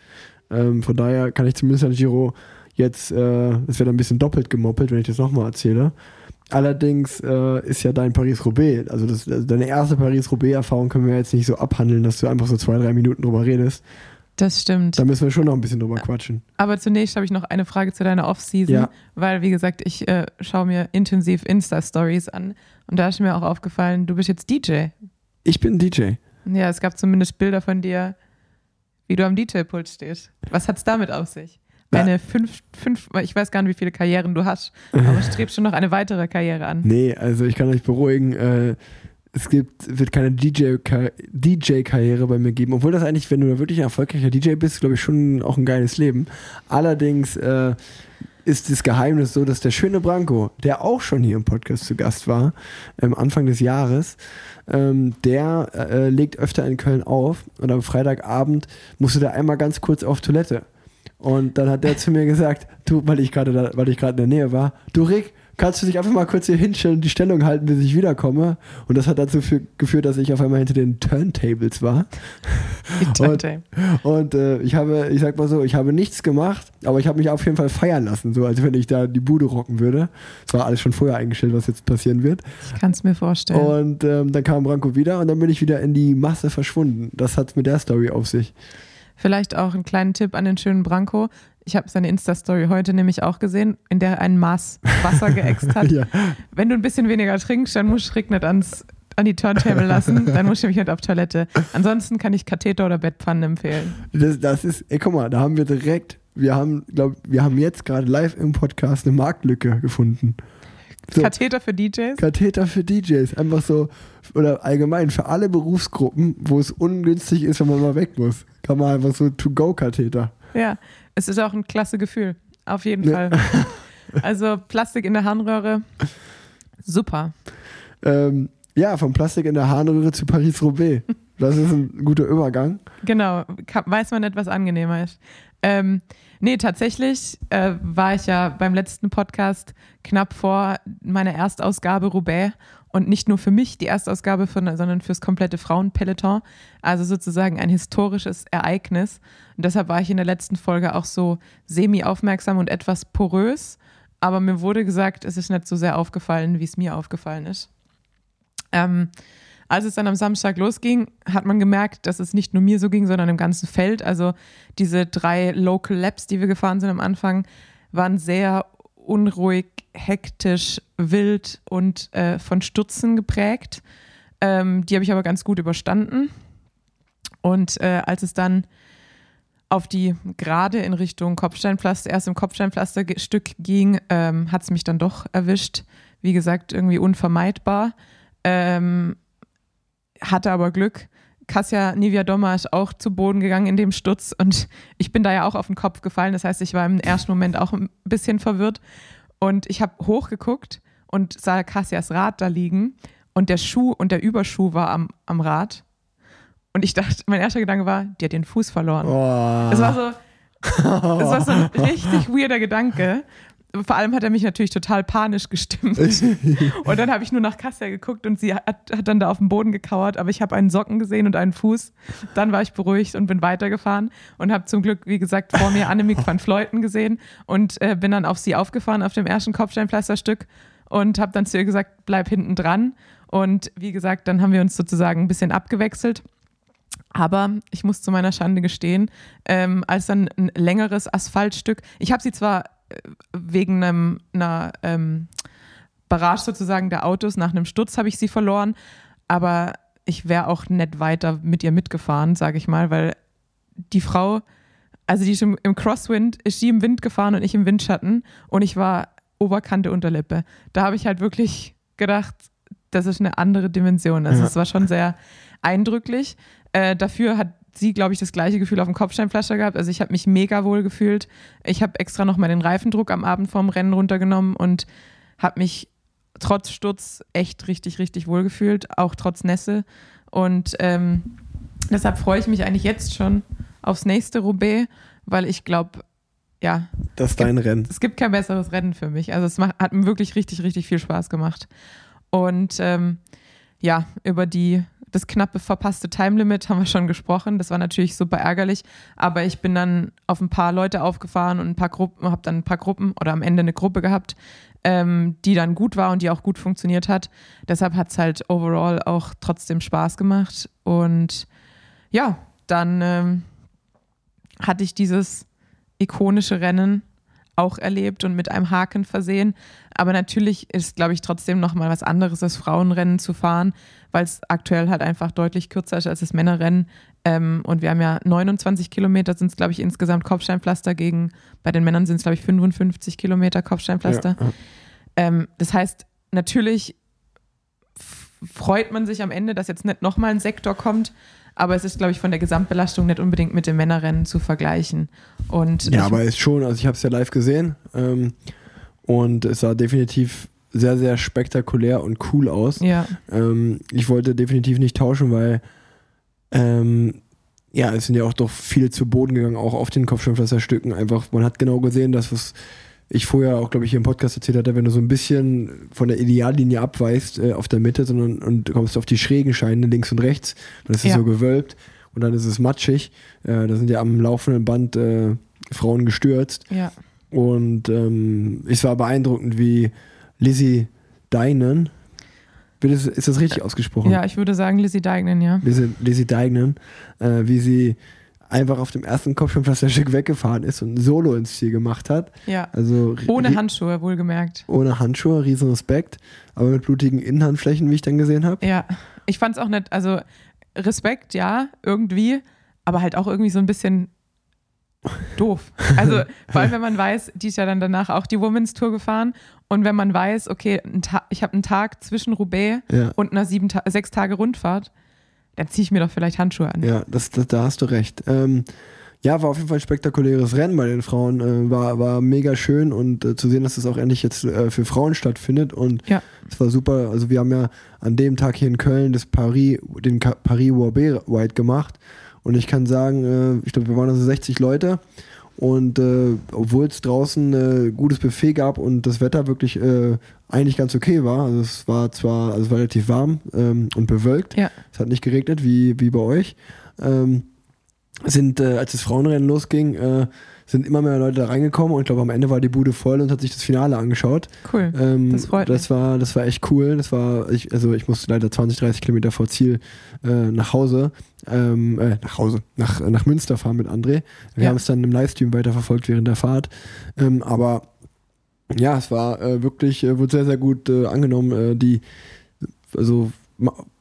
Ähm, von daher kann ich zumindest an Giro jetzt, äh, es wird ein bisschen doppelt gemoppelt, wenn ich das nochmal erzähle. Allerdings äh, ist ja dein Paris-Roubaix, also, das, also deine erste Paris-Roubaix-Erfahrung können wir jetzt nicht so abhandeln, dass du einfach so zwei, drei Minuten drüber redest. Das stimmt. Da müssen wir schon noch ein bisschen drüber quatschen. Aber zunächst habe ich noch eine Frage zu deiner Off-Season, Ja. weil, wie gesagt, ich äh, schaue mir intensiv Insta-Stories an und da ist mir auch aufgefallen, du bist jetzt DJ. Ich bin DJ. Ja, es gab zumindest Bilder von dir, wie du am DJ-Pult stehst. Was hat es damit auf sich? Eine fünf, fünf, ich weiß gar nicht, wie viele Karrieren du hast, aber strebst schon noch eine weitere Karriere an. Nee, also ich kann euch beruhigen, äh, es gibt, wird keine DJ-Ka- DJ-Karriere bei mir geben, obwohl das eigentlich, wenn du da wirklich ein erfolgreicher DJ bist, glaube ich, schon auch ein geiles Leben. Allerdings äh, ist das Geheimnis so, dass der schöne Branko, der auch schon hier im Podcast zu Gast war, ähm, Anfang des Jahres, ähm, der äh, legt öfter in Köln auf und am Freitagabend musste der einmal ganz kurz auf Toilette. Und dann hat der zu mir gesagt, du, weil ich gerade da- weil ich gerade in der Nähe war, du Rick, kannst du dich einfach mal kurz hier hinstellen und die Stellung halten, bis ich wiederkomme? Und das hat dazu für, geführt, dass ich auf einmal hinter den Turntables war. Turntable. Und äh, ich habe, ich sag mal so, ich habe nichts gemacht, aber ich habe mich auf jeden Fall feiern lassen, so als wenn ich da die Bude rocken würde. Es war alles schon vorher eingestellt, was jetzt passieren wird. Ich kann es mir vorstellen. Und ähm, dann kam Branko wieder und dann bin ich wieder in die Masse verschwunden. Das hat mit der Story auf sich. Vielleicht auch einen kleinen Tipp an den schönen Branko. Ich habe seine Insta-Story heute nämlich auch gesehen, in der er ein Maß Wasser geäxt hat. <laughs> Ja. Wenn du ein bisschen weniger trinkst, dann musst du Rick nicht ans, an die Turntable lassen, <laughs> dann musst du nämlich nicht auf Toilette. Ansonsten kann ich Katheter oder Bettpfannen empfehlen. Das, das ist, ey, guck mal, da haben wir direkt, wir haben, glaub, wir haben jetzt gerade live im Podcast eine Marktlücke gefunden. So. Katheter für DJs? Katheter für DJs, einfach so, oder allgemein für alle Berufsgruppen, wo es ungünstig ist, wenn man mal weg muss. Kann man einfach so To-Go-Katheter. Ja, es ist auch ein klasse Gefühl. Auf jeden Ja. Fall. <laughs> Also Plastik in der Harnröhre, super. Ähm, ja, vom Plastik in der Harnröhre zu Paris-Roubaix. Das ist ein guter Übergang. Genau, weiß man nicht, was angenehmer ist. Ähm, nee, tatsächlich äh, war ich ja beim letzten Podcast knapp vor meiner Erstausgabe Roubaix und nicht nur für mich die Erstausgabe, von, sondern fürs komplette Frauenpeloton. Also sozusagen ein historisches Ereignis. Und deshalb war ich in der letzten Folge auch so semi-aufmerksam und etwas porös. Aber mir wurde gesagt, es ist nicht so sehr aufgefallen, wie es mir aufgefallen ist. Ähm, als es dann am Samstag losging, hat man gemerkt, dass es nicht nur mir so ging, sondern im ganzen Feld. Also diese drei Local Labs, die wir gefahren sind am Anfang, waren sehr unruhig, hektisch, wild und äh, von Stürzen geprägt. Ähm, die habe ich aber ganz gut überstanden. Und äh, als es dann auf die Gerade in Richtung Kopfsteinpflaster, erst im Kopfsteinpflasterstück ging, ähm, hat es mich dann doch erwischt. Wie gesagt, irgendwie unvermeidbar. Ähm, hatte aber Glück. Kassia Niviadoma ist auch zu Boden gegangen in dem Sturz und <laughs> ich bin da ja auch auf den Kopf gefallen. Das heißt, ich war im ersten Moment auch ein bisschen verwirrt und ich habe hochgeguckt und sah Kassias Rad da liegen und der Schuh und der Überschuh war am, am Rad. Und ich dachte, mein erster Gedanke war, die hat den Fuß verloren. Oh. Es war so, es war so ein <laughs> richtig weirder Gedanke. Vor allem hat er mich natürlich total panisch gestimmt. <laughs> Und dann habe ich nur nach Kassia geguckt und sie hat, hat dann da auf dem Boden gekauert, aber ich habe einen Socken gesehen und einen Fuß. Dann war ich beruhigt und bin weitergefahren und habe zum Glück, wie gesagt, vor mir Annemiek van Fleuten gesehen und äh, bin dann auf sie aufgefahren auf dem ersten Kopfsteinpflasterstück und habe dann zu ihr gesagt, bleib hinten dran. Und wie gesagt, dann haben wir uns sozusagen ein bisschen abgewechselt. Aber ich muss zu meiner Schande gestehen, ähm, als dann ein längeres Asphaltstück, ich habe sie zwar wegen einem, einer ähm, Barrage sozusagen der Autos nach einem Sturz habe ich sie verloren, aber ich wäre auch nicht weiter mit ihr mitgefahren, sage ich mal, weil die Frau, also die ist im, im Crosswind, ist sie im Wind gefahren und ich im Windschatten und ich war Oberkante Unterlippe. Da habe ich halt wirklich gedacht, das ist eine andere Dimension. Also Ja. es war schon sehr eindrücklich. Äh, dafür hat sie, glaube ich, das gleiche Gefühl auf dem Kopfsteinpflaster gehabt. Also ich habe mich mega wohl gefühlt. Ich habe extra noch mal den Reifendruck am Abend vorm Rennen runtergenommen und habe mich trotz Sturz echt richtig, richtig wohl gefühlt, auch trotz Nässe. Und ähm, deshalb freue ich mich eigentlich jetzt schon aufs nächste Roubaix, weil ich glaube, ja, Das ist dein Rennen. es gibt kein besseres Rennen für mich. Also es macht, hat mir wirklich richtig, richtig viel Spaß gemacht. Und ähm, ja, über die das knappe verpasste Time-Limit haben wir schon gesprochen. Das war natürlich super ärgerlich. Aber ich bin dann auf ein paar Leute aufgefahren und ein paar Gruppen, habe dann ein paar Gruppen oder am Ende eine Gruppe gehabt, ähm, die dann gut war und die auch gut funktioniert hat. Deshalb hat es halt overall auch trotzdem Spaß gemacht. Und ja, dann ähm, hatte ich dieses ikonische Rennen auch erlebt und mit einem Haken versehen. Aber natürlich ist, glaube ich, trotzdem nochmal was anderes, das Frauenrennen zu fahren, weil es aktuell halt einfach deutlich kürzer ist als das Männerrennen. Ähm, und wir haben ja 29 Kilometer, sind es, glaube ich, insgesamt Kopfsteinpflaster gegen, bei den Männern sind es, glaube ich, 55 Kilometer Kopfsteinpflaster. Ja. Ähm, das heißt, natürlich freut man sich am Ende, dass jetzt nicht nochmal ein Sektor kommt, aber es ist, glaube ich, von der Gesamtbelastung nicht unbedingt mit dem Männerrennen zu vergleichen. Und Ja, aber ist schon, also ich habe es ja live gesehen ähm, und es sah definitiv sehr, sehr spektakulär und cool aus. ja, Ähm, ich wollte definitiv nicht tauschen, weil ähm, ja, es sind ja auch doch viele zu Boden gegangen, auch auf den Kopfsteinpflasterstücken. Einfach, man hat genau gesehen, dass was ich vorher auch, glaube ich, hier im Podcast erzählt hatte, wenn du so ein bisschen von der Ideallinie abweichst äh, auf der Mitte, sondern und du kommst auf die schrägen Scheine links und rechts, dann ist es Ja. so gewölbt und dann ist es matschig. Äh, da sind ja am laufenden Band äh, Frauen gestürzt. ja, Und ähm, es war beeindruckend, wie Lizzie Deinen, ist das richtig ausgesprochen? ja, ich würde sagen Lizzie Deignan, ja. Lizzie, Lizzie Deignan, äh, wie sie einfach auf dem ersten Kopfsteinpflasterstück weggefahren ist und ein Solo ins Ziel gemacht hat. Ja, Also ohne Handschuhe, wohlgemerkt. ohne Handschuhe, riesen Respekt, aber mit blutigen Innenhandflächen, wie ich dann gesehen habe. Ja, ich fand es auch nicht, also Respekt, ja, irgendwie, aber halt auch irgendwie so ein bisschen doof. Also <laughs> vor allem, wenn man weiß, die ist ja dann danach auch die Women's Tour gefahren und wenn man weiß, okay, ich habe einen Tag zwischen Roubaix Ja, und einer sieben sechs Tage Rundfahrt, dann ziehe ich mir doch vielleicht Handschuhe an. ja das, das, da hast du recht. Ähm, ja, war auf jeden Fall ein spektakuläres Rennen bei den Frauen. Äh, war, war mega schön und äh, zu sehen, dass es auch endlich jetzt äh, für Frauen stattfindet. Und Ja. es war super. Also wir haben ja an dem Tag hier in Köln das Paris, den Paris Roubaix Ride gemacht. Und ich kann sagen, äh, ich glaube, wir waren also 60 Leute. Und äh, obwohl es draußen äh, gutes Buffet gab und das Wetter wirklich äh, eigentlich ganz okay war, also es war zwar also es war relativ warm ähm, und bewölkt, Ja. es hat nicht geregnet wie, wie bei euch, ähm, sind, äh, als das Frauenrennen losging, äh, sind immer mehr Leute da reingekommen und ich glaube am Ende war die Bude voll und hat sich das Finale angeschaut. Cool. Ähm, Das freut das war, das war echt cool. Das war, ich, also ich musste leider 20, 30 Kilometer vor Ziel äh, nach Hause, ähm, äh, nach Hause, nach, nach Münster fahren mit André. Wir Ja. haben es dann im Livestream weiterverfolgt während der Fahrt. Ähm, aber ja, es war äh, wirklich, äh, wurde sehr, sehr gut äh, angenommen. Äh, die, also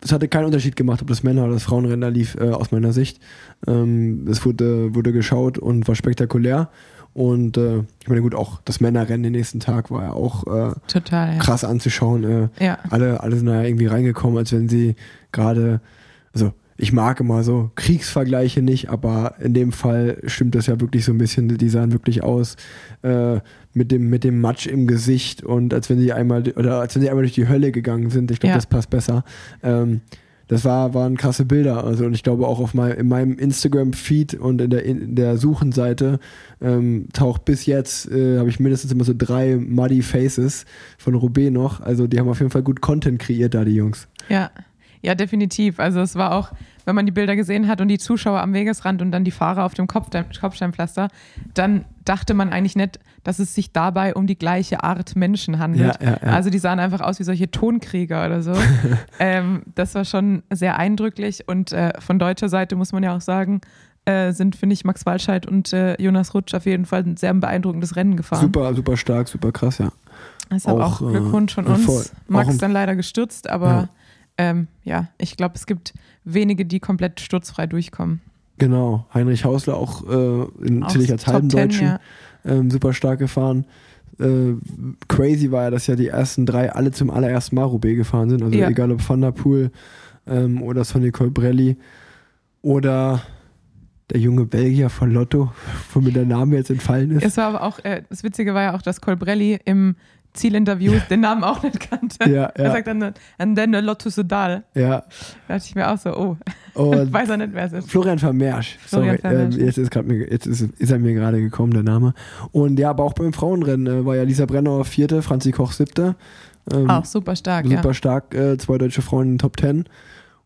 es hatte keinen Unterschied gemacht, ob das Männer- oder das Frauenrennen da lief, äh, aus meiner Sicht. Ähm, es wurde, wurde geschaut und war spektakulär. Und äh, ich meine, gut, auch das Männerrennen den nächsten Tag war ja auch äh, Total, ja. krass anzuschauen. Äh, Ja, alle, alle sind da irgendwie reingekommen, als wenn sie gerade, also ich mag immer so Kriegsvergleiche nicht, aber in dem Fall stimmt das ja wirklich so ein bisschen, die sahen wirklich aus äh, mit, dem, mit dem Matsch im Gesicht und als wenn sie einmal, oder als wenn sie einmal durch die Hölle gegangen sind. Ich glaube, Ja. das passt besser. Ähm, das war, waren krasse Bilder. Also, und ich glaube auch auf mein, in meinem Instagram-Feed und in der, in der Suchenseite ähm, taucht bis jetzt, äh, habe ich mindestens immer so drei Muddy Faces von Roubaix noch. Also die haben auf jeden Fall gut Content kreiert da, die Jungs. ja. Ja, definitiv. Also es war auch, wenn man die Bilder gesehen hat und die Zuschauer am Wegesrand und dann die Fahrer auf dem Kopfstein, Kopfsteinpflaster, dann dachte man eigentlich nicht, dass es sich dabei um die gleiche Art Menschen handelt. Ja, ja, ja. Also die sahen einfach aus wie solche Tonkrieger oder so. <laughs> ähm, das war schon sehr eindrücklich und äh, von deutscher Seite muss man ja auch sagen, äh, sind, finde ich, Max Walscheid und äh, Jonas Rutsch auf jeden Fall ein sehr beeindruckendes Rennen gefahren. Super, super stark, super krass, ja. Deshalb auch, Auch, äh, Glückwunsch von ja, uns. voll. Max dann leider gestürzt, aber. Ähm, ja, ich glaube, es gibt wenige, die komplett sturzfrei durchkommen. Genau. Heinrich Hausler auch, äh, in, Auch zähle ich als halben 10, Deutschen, ja. ähm, super stark gefahren. Äh, crazy war ja, dass ja die ersten drei alle zum allerersten Mal Roubaix gefahren sind. Also Ja. egal ob Van der Poel ähm, oder Sonny Colbrelli oder der junge Belgier von Lotto, <laughs> wo mir der Name jetzt entfallen ist. Es war aber auch, äh, das Witzige war ja auch, dass Colbrelli im Zielinterview den Namen auch nicht kannte. Ja, Er ja, sagt dann, and then a Lotto Sudal. ja. Da dachte ich mir auch so, oh, Und <laughs> weiß er nicht, wer es ist. Florian Vermersch. Sorry, Florian Vermersch, ähm, jetzt, ist, grad jetzt ist, ist er mir gerade gekommen, der Name. Und ja, aber auch beim Frauenrennen äh, war ja Lisa Brennauer vierte, Franzi Koch siebte. Ähm, Auch super stark, super ja. stark, äh, zwei deutsche Frauen in den Top Ten.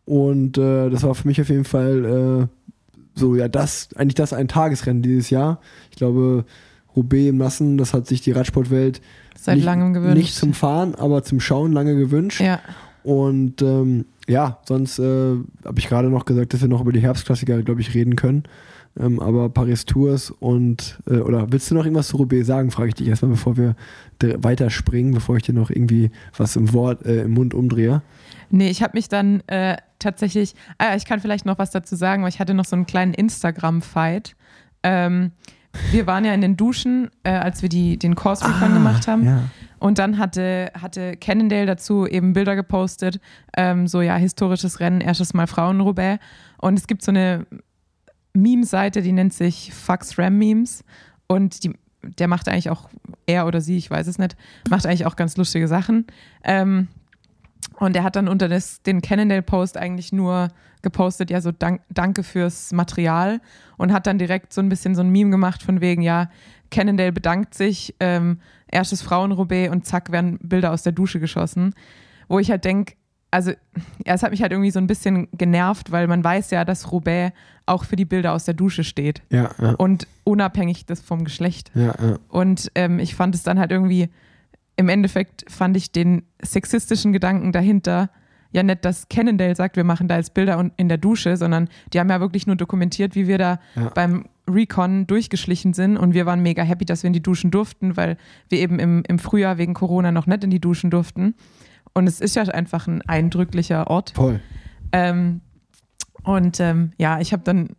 Und äh, das war für mich auf jeden Fall äh, so, ja, das, eigentlich das ein Tagesrennen dieses Jahr. Ich glaube, Roubaix im Nassen, das hat sich die Radsportwelt Seit nicht, langem gewünscht. nicht zum Fahren, aber zum Schauen lange gewünscht. ja. Und ähm, ja, sonst äh, habe ich gerade noch gesagt, dass wir noch über die Herbstklassiker, glaube ich, reden können. Ähm, aber Paris Tours und, äh, oder willst du noch irgendwas zu Roubaix sagen, frage ich dich erstmal, bevor wir weiterspringen, bevor ich dir noch irgendwie was im Wort, äh, im Mund umdrehe. Nee, ich habe mich dann äh, tatsächlich, ah, ich kann vielleicht noch was dazu sagen, weil ich hatte noch so einen kleinen Instagram-Fight. Ähm, wir waren ja in den Duschen, äh, als wir die, den Course Recon gemacht haben. Ja. Und dann hatte, hatte Cannondale dazu eben Bilder gepostet, ähm, so ja, historisches Rennen, erstes Mal Frauen-Roubaix. Und es gibt so eine Meme-Seite, die nennt sich Fucks Ram Memes. Und die, der macht eigentlich auch, er oder sie, ich weiß es nicht, macht eigentlich auch ganz lustige Sachen. Ähm, und er hat dann unter das, den Cannondale-Post eigentlich nur gepostet, ja, so dank, danke fürs Material und hat dann direkt so ein bisschen so ein Meme gemacht von wegen, ja, Cannondale bedankt sich, ähm, erstes Frauen-Roubaix und zack, werden Bilder aus der Dusche geschossen. Wo ich halt denke, also, ja, es hat mich halt irgendwie so ein bisschen genervt, weil man weiß ja, dass Roubaix auch für die Bilder aus der Dusche steht. Ja, ja, Und unabhängig des vom Geschlecht. ja, ja. Und ähm, ich fand es dann halt irgendwie, im Endeffekt fand ich den sexistischen Gedanken dahinter ja nicht, dass Cannondale sagt, wir machen da jetzt Bilder in der Dusche, sondern die haben ja wirklich nur dokumentiert, wie wir da Ja. beim Recon durchgeschlichen sind und wir waren mega happy, dass wir in die Duschen durften, weil wir eben im, im Frühjahr wegen Corona noch nicht in die Duschen durften. Und es ist ja einfach ein eindrücklicher Ort. Voll. Ähm, und ähm, ja, ich habe dann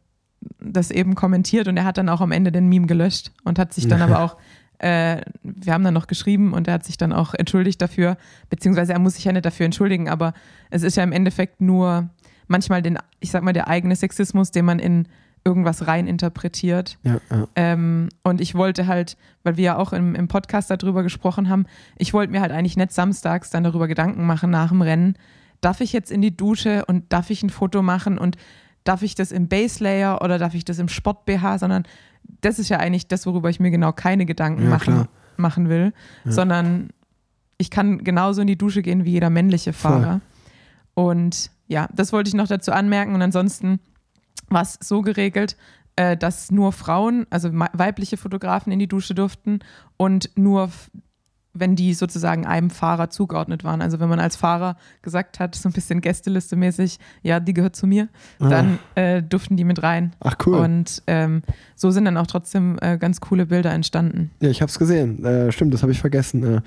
das eben kommentiert und er hat dann auch am Ende den Meme gelöscht und hat sich dann <laughs> aber auch, äh, wir haben dann noch geschrieben und er hat sich dann auch entschuldigt dafür, beziehungsweise er muss sich ja nicht dafür entschuldigen, aber es ist ja im Endeffekt nur manchmal den, ich sag mal, der eigene Sexismus, den man in irgendwas rein interpretiert. Ja, ja. Ähm, und ich wollte halt, weil wir ja auch im, im Podcast darüber gesprochen haben, ich wollte mir halt eigentlich nicht samstags dann darüber Gedanken machen nach dem Rennen. Darf ich jetzt in die Dusche und darf ich ein Foto machen und darf ich das im Base Layer oder darf ich das im Sport BH, sondern das ist ja eigentlich das, worüber ich mir genau keine Gedanken Ja, machen, machen will, Ja. sondern ich kann genauso in die Dusche gehen wie jeder männliche Fahrer. Und ja, das wollte ich noch dazu anmerken. Und ansonsten war es so geregelt, äh, dass nur Frauen, also weibliche Fotografen in die Dusche durften und nur, wenn die sozusagen einem Fahrer zugeordnet waren. Also wenn man als Fahrer gesagt hat, so ein bisschen Gästeliste mäßig, ja, die gehört zu mir, dann äh, durften die mit rein. Ach cool. Und ähm, so sind dann auch trotzdem äh, ganz coole Bilder entstanden. ja, ich hab's gesehen. Äh, stimmt, das habe ich vergessen. Äh,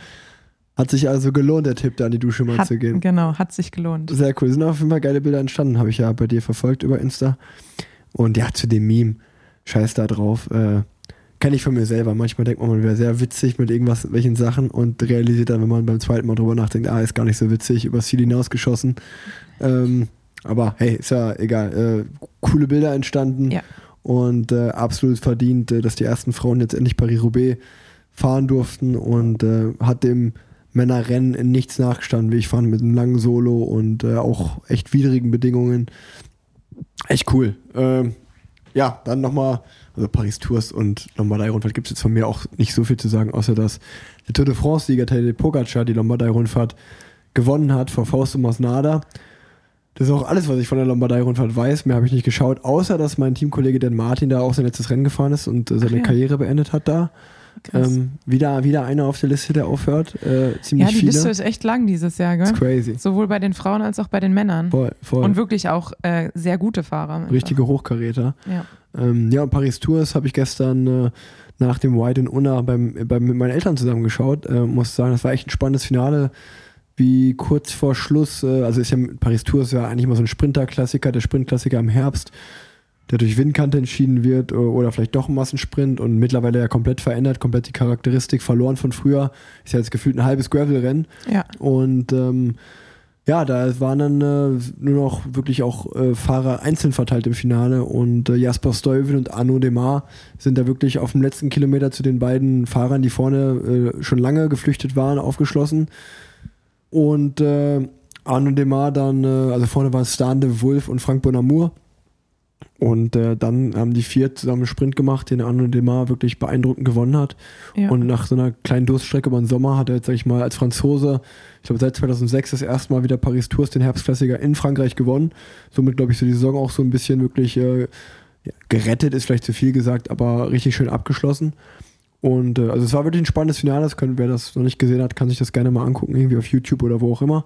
hat sich also gelohnt, der Tipp, da in die Dusche mal Hat, zu gehen. genau, hat sich gelohnt. Sehr cool. Sind auf jeden Fall geile Bilder entstanden, habe ich ja bei dir verfolgt über Insta. Und ja, zu dem Meme, scheiß da drauf, äh, kenne ich von mir selber. Manchmal denkt man, man wäre sehr witzig mit irgendwas, welchen Sachen und realisiert dann, wenn man beim zweiten Mal drüber nachdenkt, ah, ist gar nicht so witzig, übers Ziel hinausgeschossen. Ähm, aber hey, ist ja egal. Äh, coole Bilder entstanden Ja. und äh, absolut verdient, äh, dass die ersten Frauen jetzt endlich Paris-Roubaix fahren durften und äh, hat dem Männerrennen in nichts nachgestanden, wie ich fand, mit einem langen Solo und äh, auch echt widrigen Bedingungen. Echt cool. Ähm, ja, dann nochmal, also Paris Tours und Lombardei-Rundfahrt gibt es jetzt von mir auch nicht so viel zu sagen, außer dass der Tour de France-Sieger Tadej Pogacar die Lombardei-Rundfahrt gewonnen hat vor Fausto Masnada. Das ist auch alles, was ich von der Lombardei-Rundfahrt weiß. Mehr habe ich nicht geschaut, außer dass mein Teamkollege Dan Martin da auch sein letztes Rennen gefahren ist und äh, seine ja. Karriere beendet hat da. Ähm, wieder, wieder einer auf der Liste, der aufhört. Äh, ziemlich ja, die viele. Liste ist echt lang dieses Jahr, gell? crazy. Sowohl bei den Frauen als auch bei den Männern. Voll, voll. Und wirklich auch äh, sehr gute Fahrer. einfach. Richtige Hochkaräter. Ja. Ähm, ja, und Paris Tours habe ich gestern äh, nach dem White in Unna beim, beim, mit meinen Eltern zusammengeschaut. Äh, muss sagen, das war echt ein spannendes Finale. Wie kurz vor Schluss, äh, also ist ja Paris Tours ja eigentlich immer so ein Sprinterklassiker, der Sprintklassiker im Herbst, der durch Windkante entschieden wird äh, oder vielleicht doch ein Massensprint und mittlerweile ja komplett verändert, komplett die Charakteristik verloren von früher. Ist ja jetzt gefühlt ein halbes Gravel-Rennen. ja. Und ähm, ja, da waren dann äh, nur noch wirklich auch äh, Fahrer einzeln verteilt im Finale und äh, Jasper Stuyven und Arnaud Demar sind da wirklich auf dem letzten Kilometer zu den beiden Fahrern, die vorne äh, schon lange geflüchtet waren, aufgeschlossen. Und äh, Arnaud Demar dann, also vorne waren Stan de Wolf und Frank Bonamour. Und äh, dann haben die vier zusammen einen Sprint gemacht, den Arnaud Demar wirklich beeindruckend gewonnen hat. Ja. Und nach so einer kleinen Durststrecke über den Sommer hat er jetzt, sag ich mal, als Franzose, ich glaube seit 2006 das erste Mal wieder Paris Tours, den Herbstklassiker in Frankreich gewonnen. Somit, glaube ich, so die Saison auch so ein bisschen wirklich äh, ja, gerettet, ist vielleicht zu viel gesagt, aber richtig schön abgeschlossen. Und äh, also es war wirklich ein spannendes Finale. Das können, wer das noch nicht gesehen hat, kann sich das gerne mal angucken, irgendwie auf YouTube oder wo auch immer.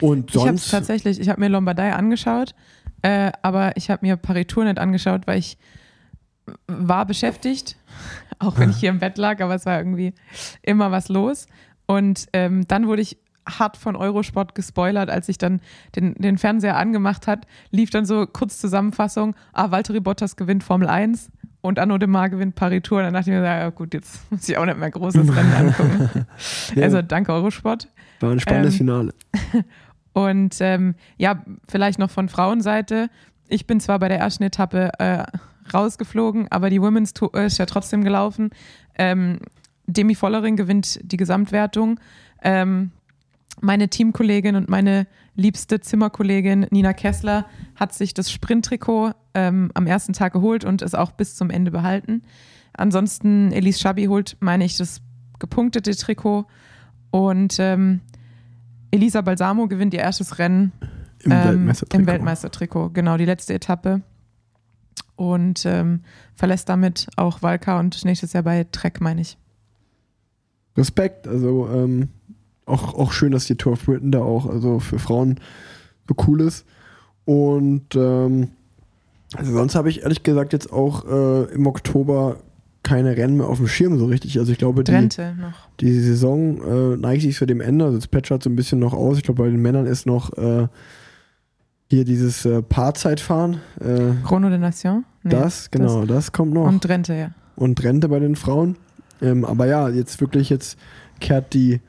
Und Ich habe sonst. tatsächlich, ich habe mir Lombardei angeschaut, äh, aber ich habe mir Paritur nicht angeschaut, weil ich war beschäftigt, <laughs> auch wenn ich hier im Bett lag, aber es war irgendwie immer was los. Und ähm, dann wurde ich hart von Eurosport gespoilert, als ich dann den, den Fernseher angemacht hat, lief dann so kurz Zusammenfassung, ah, Valtteri Bottas gewinnt Formel 1 und Arnaud de Mar gewinnt Paris-Tour. Dann dachte ich mir, ja gut, jetzt <laughs> muss ich auch nicht mehr großes Rennen angucken. <laughs> Ja. Also danke Eurosport. war ein spannendes ähm, Finale. Und ähm, ja, vielleicht noch von Frauenseite. Ich bin zwar bei der ersten Etappe äh, rausgeflogen, aber die Women's Tour ist ja trotzdem gelaufen. Ähm, Demi Vollering gewinnt die Gesamtwertung. Ähm, meine Teamkollegin und meine liebste Zimmerkollegin Nina Kessler hat sich das Sprinttrikot ähm, am ersten Tag geholt und es auch bis zum Ende behalten. Ansonsten Elise Schabi holt, meine ich, das gepunktete Trikot und ähm, Elisa Balsamo gewinnt ihr erstes Rennen Im ähm, Weltmeistertrikot. Im Weltmeistertrikot, genau, die letzte Etappe. Und ähm, verlässt damit auch Valka und nächstes Jahr bei Trek, meine ich. Respekt, also ähm, auch, auch schön, dass die Tour of Britain da auch also für Frauen so cool ist. Und ähm, also sonst habe ich ehrlich gesagt jetzt auch äh, im Oktober keine Rennen mehr auf dem Schirm so richtig. Also ich glaube, die, die Saison äh, neigt sich für dem Ende. Also das plätschert so ein bisschen noch aus. Ich glaube, bei den Männern ist noch äh, hier dieses äh, Paarzeitfahren. Äh, Chrono de Nation? Nee, das, genau, das, kommt noch. Und Drenthe, ja. und Rente bei den Frauen. Ähm, aber ja, jetzt wirklich, jetzt kehrt die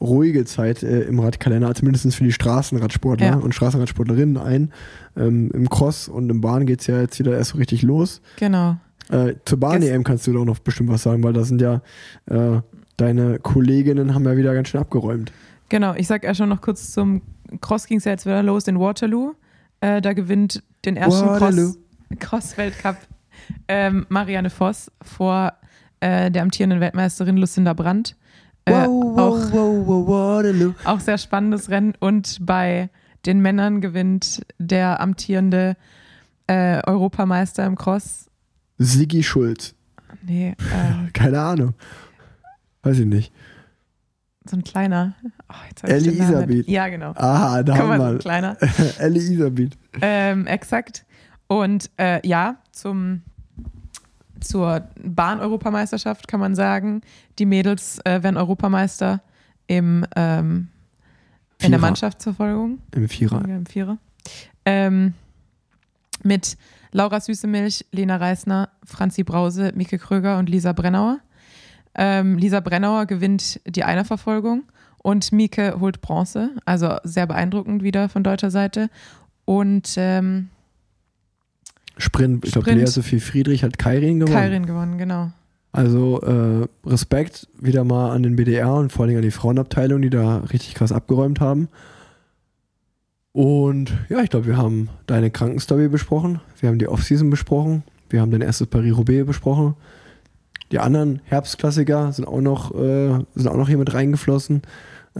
ruhige Zeit äh, im Radkalender, zumindest für die Straßenradsportler Ja. und Straßenradsportlerinnen ein. Ähm, Im Cross und im Bahn geht es ja jetzt wieder erst so richtig los. Genau. Äh, zur Bahn-EM kannst du doch noch bestimmt was sagen, weil da sind ja äh, deine Kolleginnen haben ja wieder ganz schön abgeräumt. Genau, ich sag erst schon noch kurz zum Cross ging es ja jetzt wieder los in Waterloo. Äh, da gewinnt den ersten Waterloo. Cross- Cross-Weltcup ähm, Marianne Voss vor äh, der amtierenden Weltmeisterin Lucinda Brandt. Äh, auch, wow, wow, Waterloo. auch sehr spannendes Rennen. Und bei den Männern gewinnt der amtierende äh, Europameister im Cross. Sigi Schulz. Nee, <laughs> äh, Keine Ahnung. Weiß ich nicht. so ein kleiner. Oh, Namen Elisabeth. Ja, genau. Aha, da Guck haben mal, so wir ein kleiner. <laughs> Elle Isabeth. Ähm, exakt. Und äh, ja, zum, zur Bahn-Europameisterschaft kann man sagen, die Mädels äh, werden Europameister im, ähm, in der. Mannschaftsverfolgung. Im Vierer. Im Vierer. Ähm, mit Laura Süßemilch, Lena Reisner, Franzi Brause, Mike Kröger und Lisa Brennauer. Ähm, Lisa Brennauer gewinnt die Einerverfolgung und Mike holt Bronze. Also sehr beeindruckend wieder von deutscher Seite. Und ähm, Sprint, ich glaube. Lea Sophie Friedrich hat Kairin gewonnen. Kairin gewonnen, genau. Also äh, Respekt wieder mal an den BDR und vor allem an die Frauenabteilung, die da richtig krass abgeräumt haben. Und ja, ich glaube, wir haben deine Krankenstory besprochen, wir haben die Offseason besprochen, wir haben dein erstes Paris-Roubaix besprochen. Die anderen Herbstklassiker sind auch noch, äh, sind auch noch hier mit reingeflossen.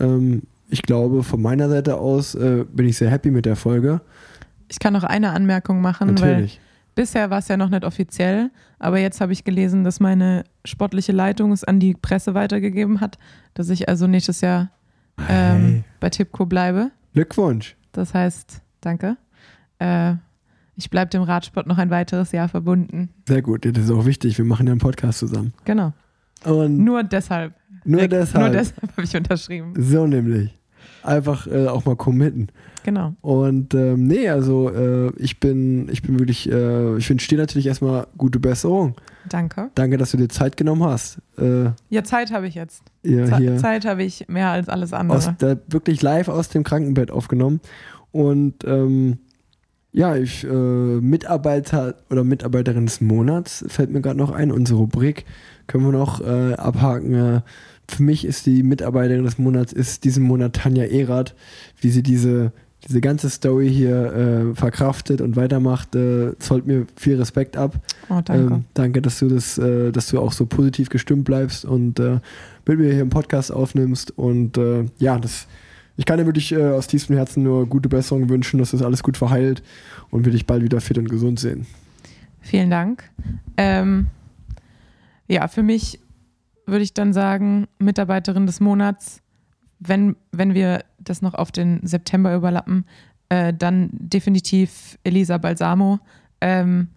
Ähm, ich glaube, von meiner Seite aus äh, bin ich sehr happy mit der Folge. Ich kann noch eine Anmerkung machen, weil Natürlich. bisher war es ja noch nicht offiziell, aber jetzt habe ich gelesen, dass meine sportliche Leitung es an die Presse weitergegeben hat, dass ich also nächstes Jahr ähm, Hey. bei Tipco bleibe. Glückwunsch. Das heißt, danke. Äh, ich bleibe dem Radsport noch ein weiteres Jahr verbunden. Sehr gut, das ist auch wichtig. Wir machen ja einen Podcast zusammen. Genau. Und Nur deshalb. nur Äh, deshalb. Nur deshalb habe ich unterschrieben. So nämlich. Einfach äh, auch mal committen. Genau. Und ähm, nee, also äh, ich bin, ich bin wirklich, äh, ich wünsche dir natürlich erstmal gute Besserung. Danke. Danke, dass du dir Zeit genommen hast. Äh, Ja, Zeit habe ich jetzt. ihr Ze- Zeit habe ich mehr als alles aus andere. der, wirklich live aus dem Krankenbett aufgenommen. Und ähm, ja, ich, äh, Mitarbeiter oder Mitarbeiterin des Monats fällt mir gerade noch ein. Unsere Rubrik können wir noch äh, abhaken. Äh, für mich ist die Mitarbeiterin des Monats ist diesen Monat Tanja Erath, wie sie diese, diese ganze Story hier äh, verkraftet und weitermacht, äh, zollt mir viel Respekt ab. Oh, danke. Ähm, danke, dass du das, äh, dass du auch so positiv gestimmt bleibst und äh, mit mir hier im Podcast aufnimmst. Und äh, ja, das, ich kann dir wirklich äh, aus tiefstem Herzen nur gute Besserung wünschen, dass das alles gut verheilt und wir dich bald wieder fit und gesund sehen. Vielen Dank. Ähm, ja, für mich würde ich dann sagen, Mitarbeiterin des Monats, wenn, wenn wir das noch auf den September überlappen, äh, dann definitiv Elisa Balsamo, ähm,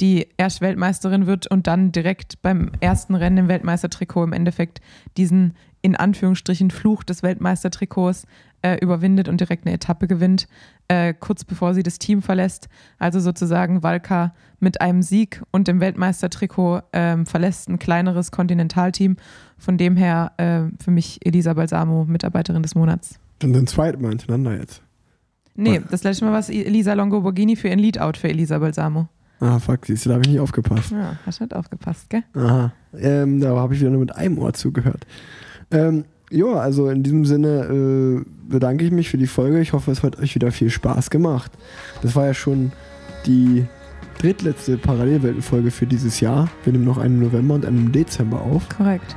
die erst Weltmeisterin wird und dann direkt beim ersten Rennen im Weltmeistertrikot im Endeffekt diesen in Anführungsstrichen Fluch des Weltmeistertrikots äh, überwindet und direkt eine Etappe gewinnt, äh, kurz bevor sie das Team verlässt. Also sozusagen Valka mit einem Sieg und dem Weltmeistertrikot ähm, verlässt ein kleineres Kontinentalteam. Von dem her äh, für mich Elisa Balsamo, Mitarbeiterin des Monats. Schon den zweiten Mal hintereinander jetzt. Nee, das letzte Mal war es Elisa Longoborghini für ein Leadout für Elisa Balsamo. Ah, fuck, siehst du, da habe ich nicht aufgepasst. Ja, hast nicht aufgepasst, gell? Aha. Ähm, da habe ich wieder nur mit einem Ohr zugehört. Ähm, ja, also in diesem Sinne äh, bedanke ich mich für die Folge. Ich hoffe, es hat euch wieder viel Spaß gemacht. Das war ja schon die drittletzte Parallelweltenfolge für dieses Jahr. Wir nehmen noch einen im November und einen im Dezember auf. Korrekt.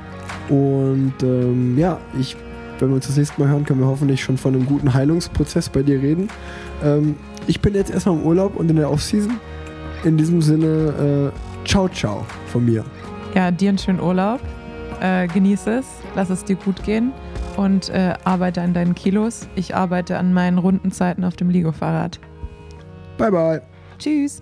Und ähm, ja, ich, wenn wir uns das nächste Mal hören, können wir hoffentlich schon von einem guten Heilungsprozess bei dir reden. Ähm, ich bin jetzt erstmal im Urlaub und in der Offseason. In diesem Sinne, äh, ciao, ciao von mir. Ja, dir einen schönen Urlaub. Äh, genieße es, lass es dir gut gehen und äh, arbeite an deinen Kilos. Ich arbeite an meinen Rundenzeiten auf dem Ligo-Fahrrad. Bye, bye. Tschüss.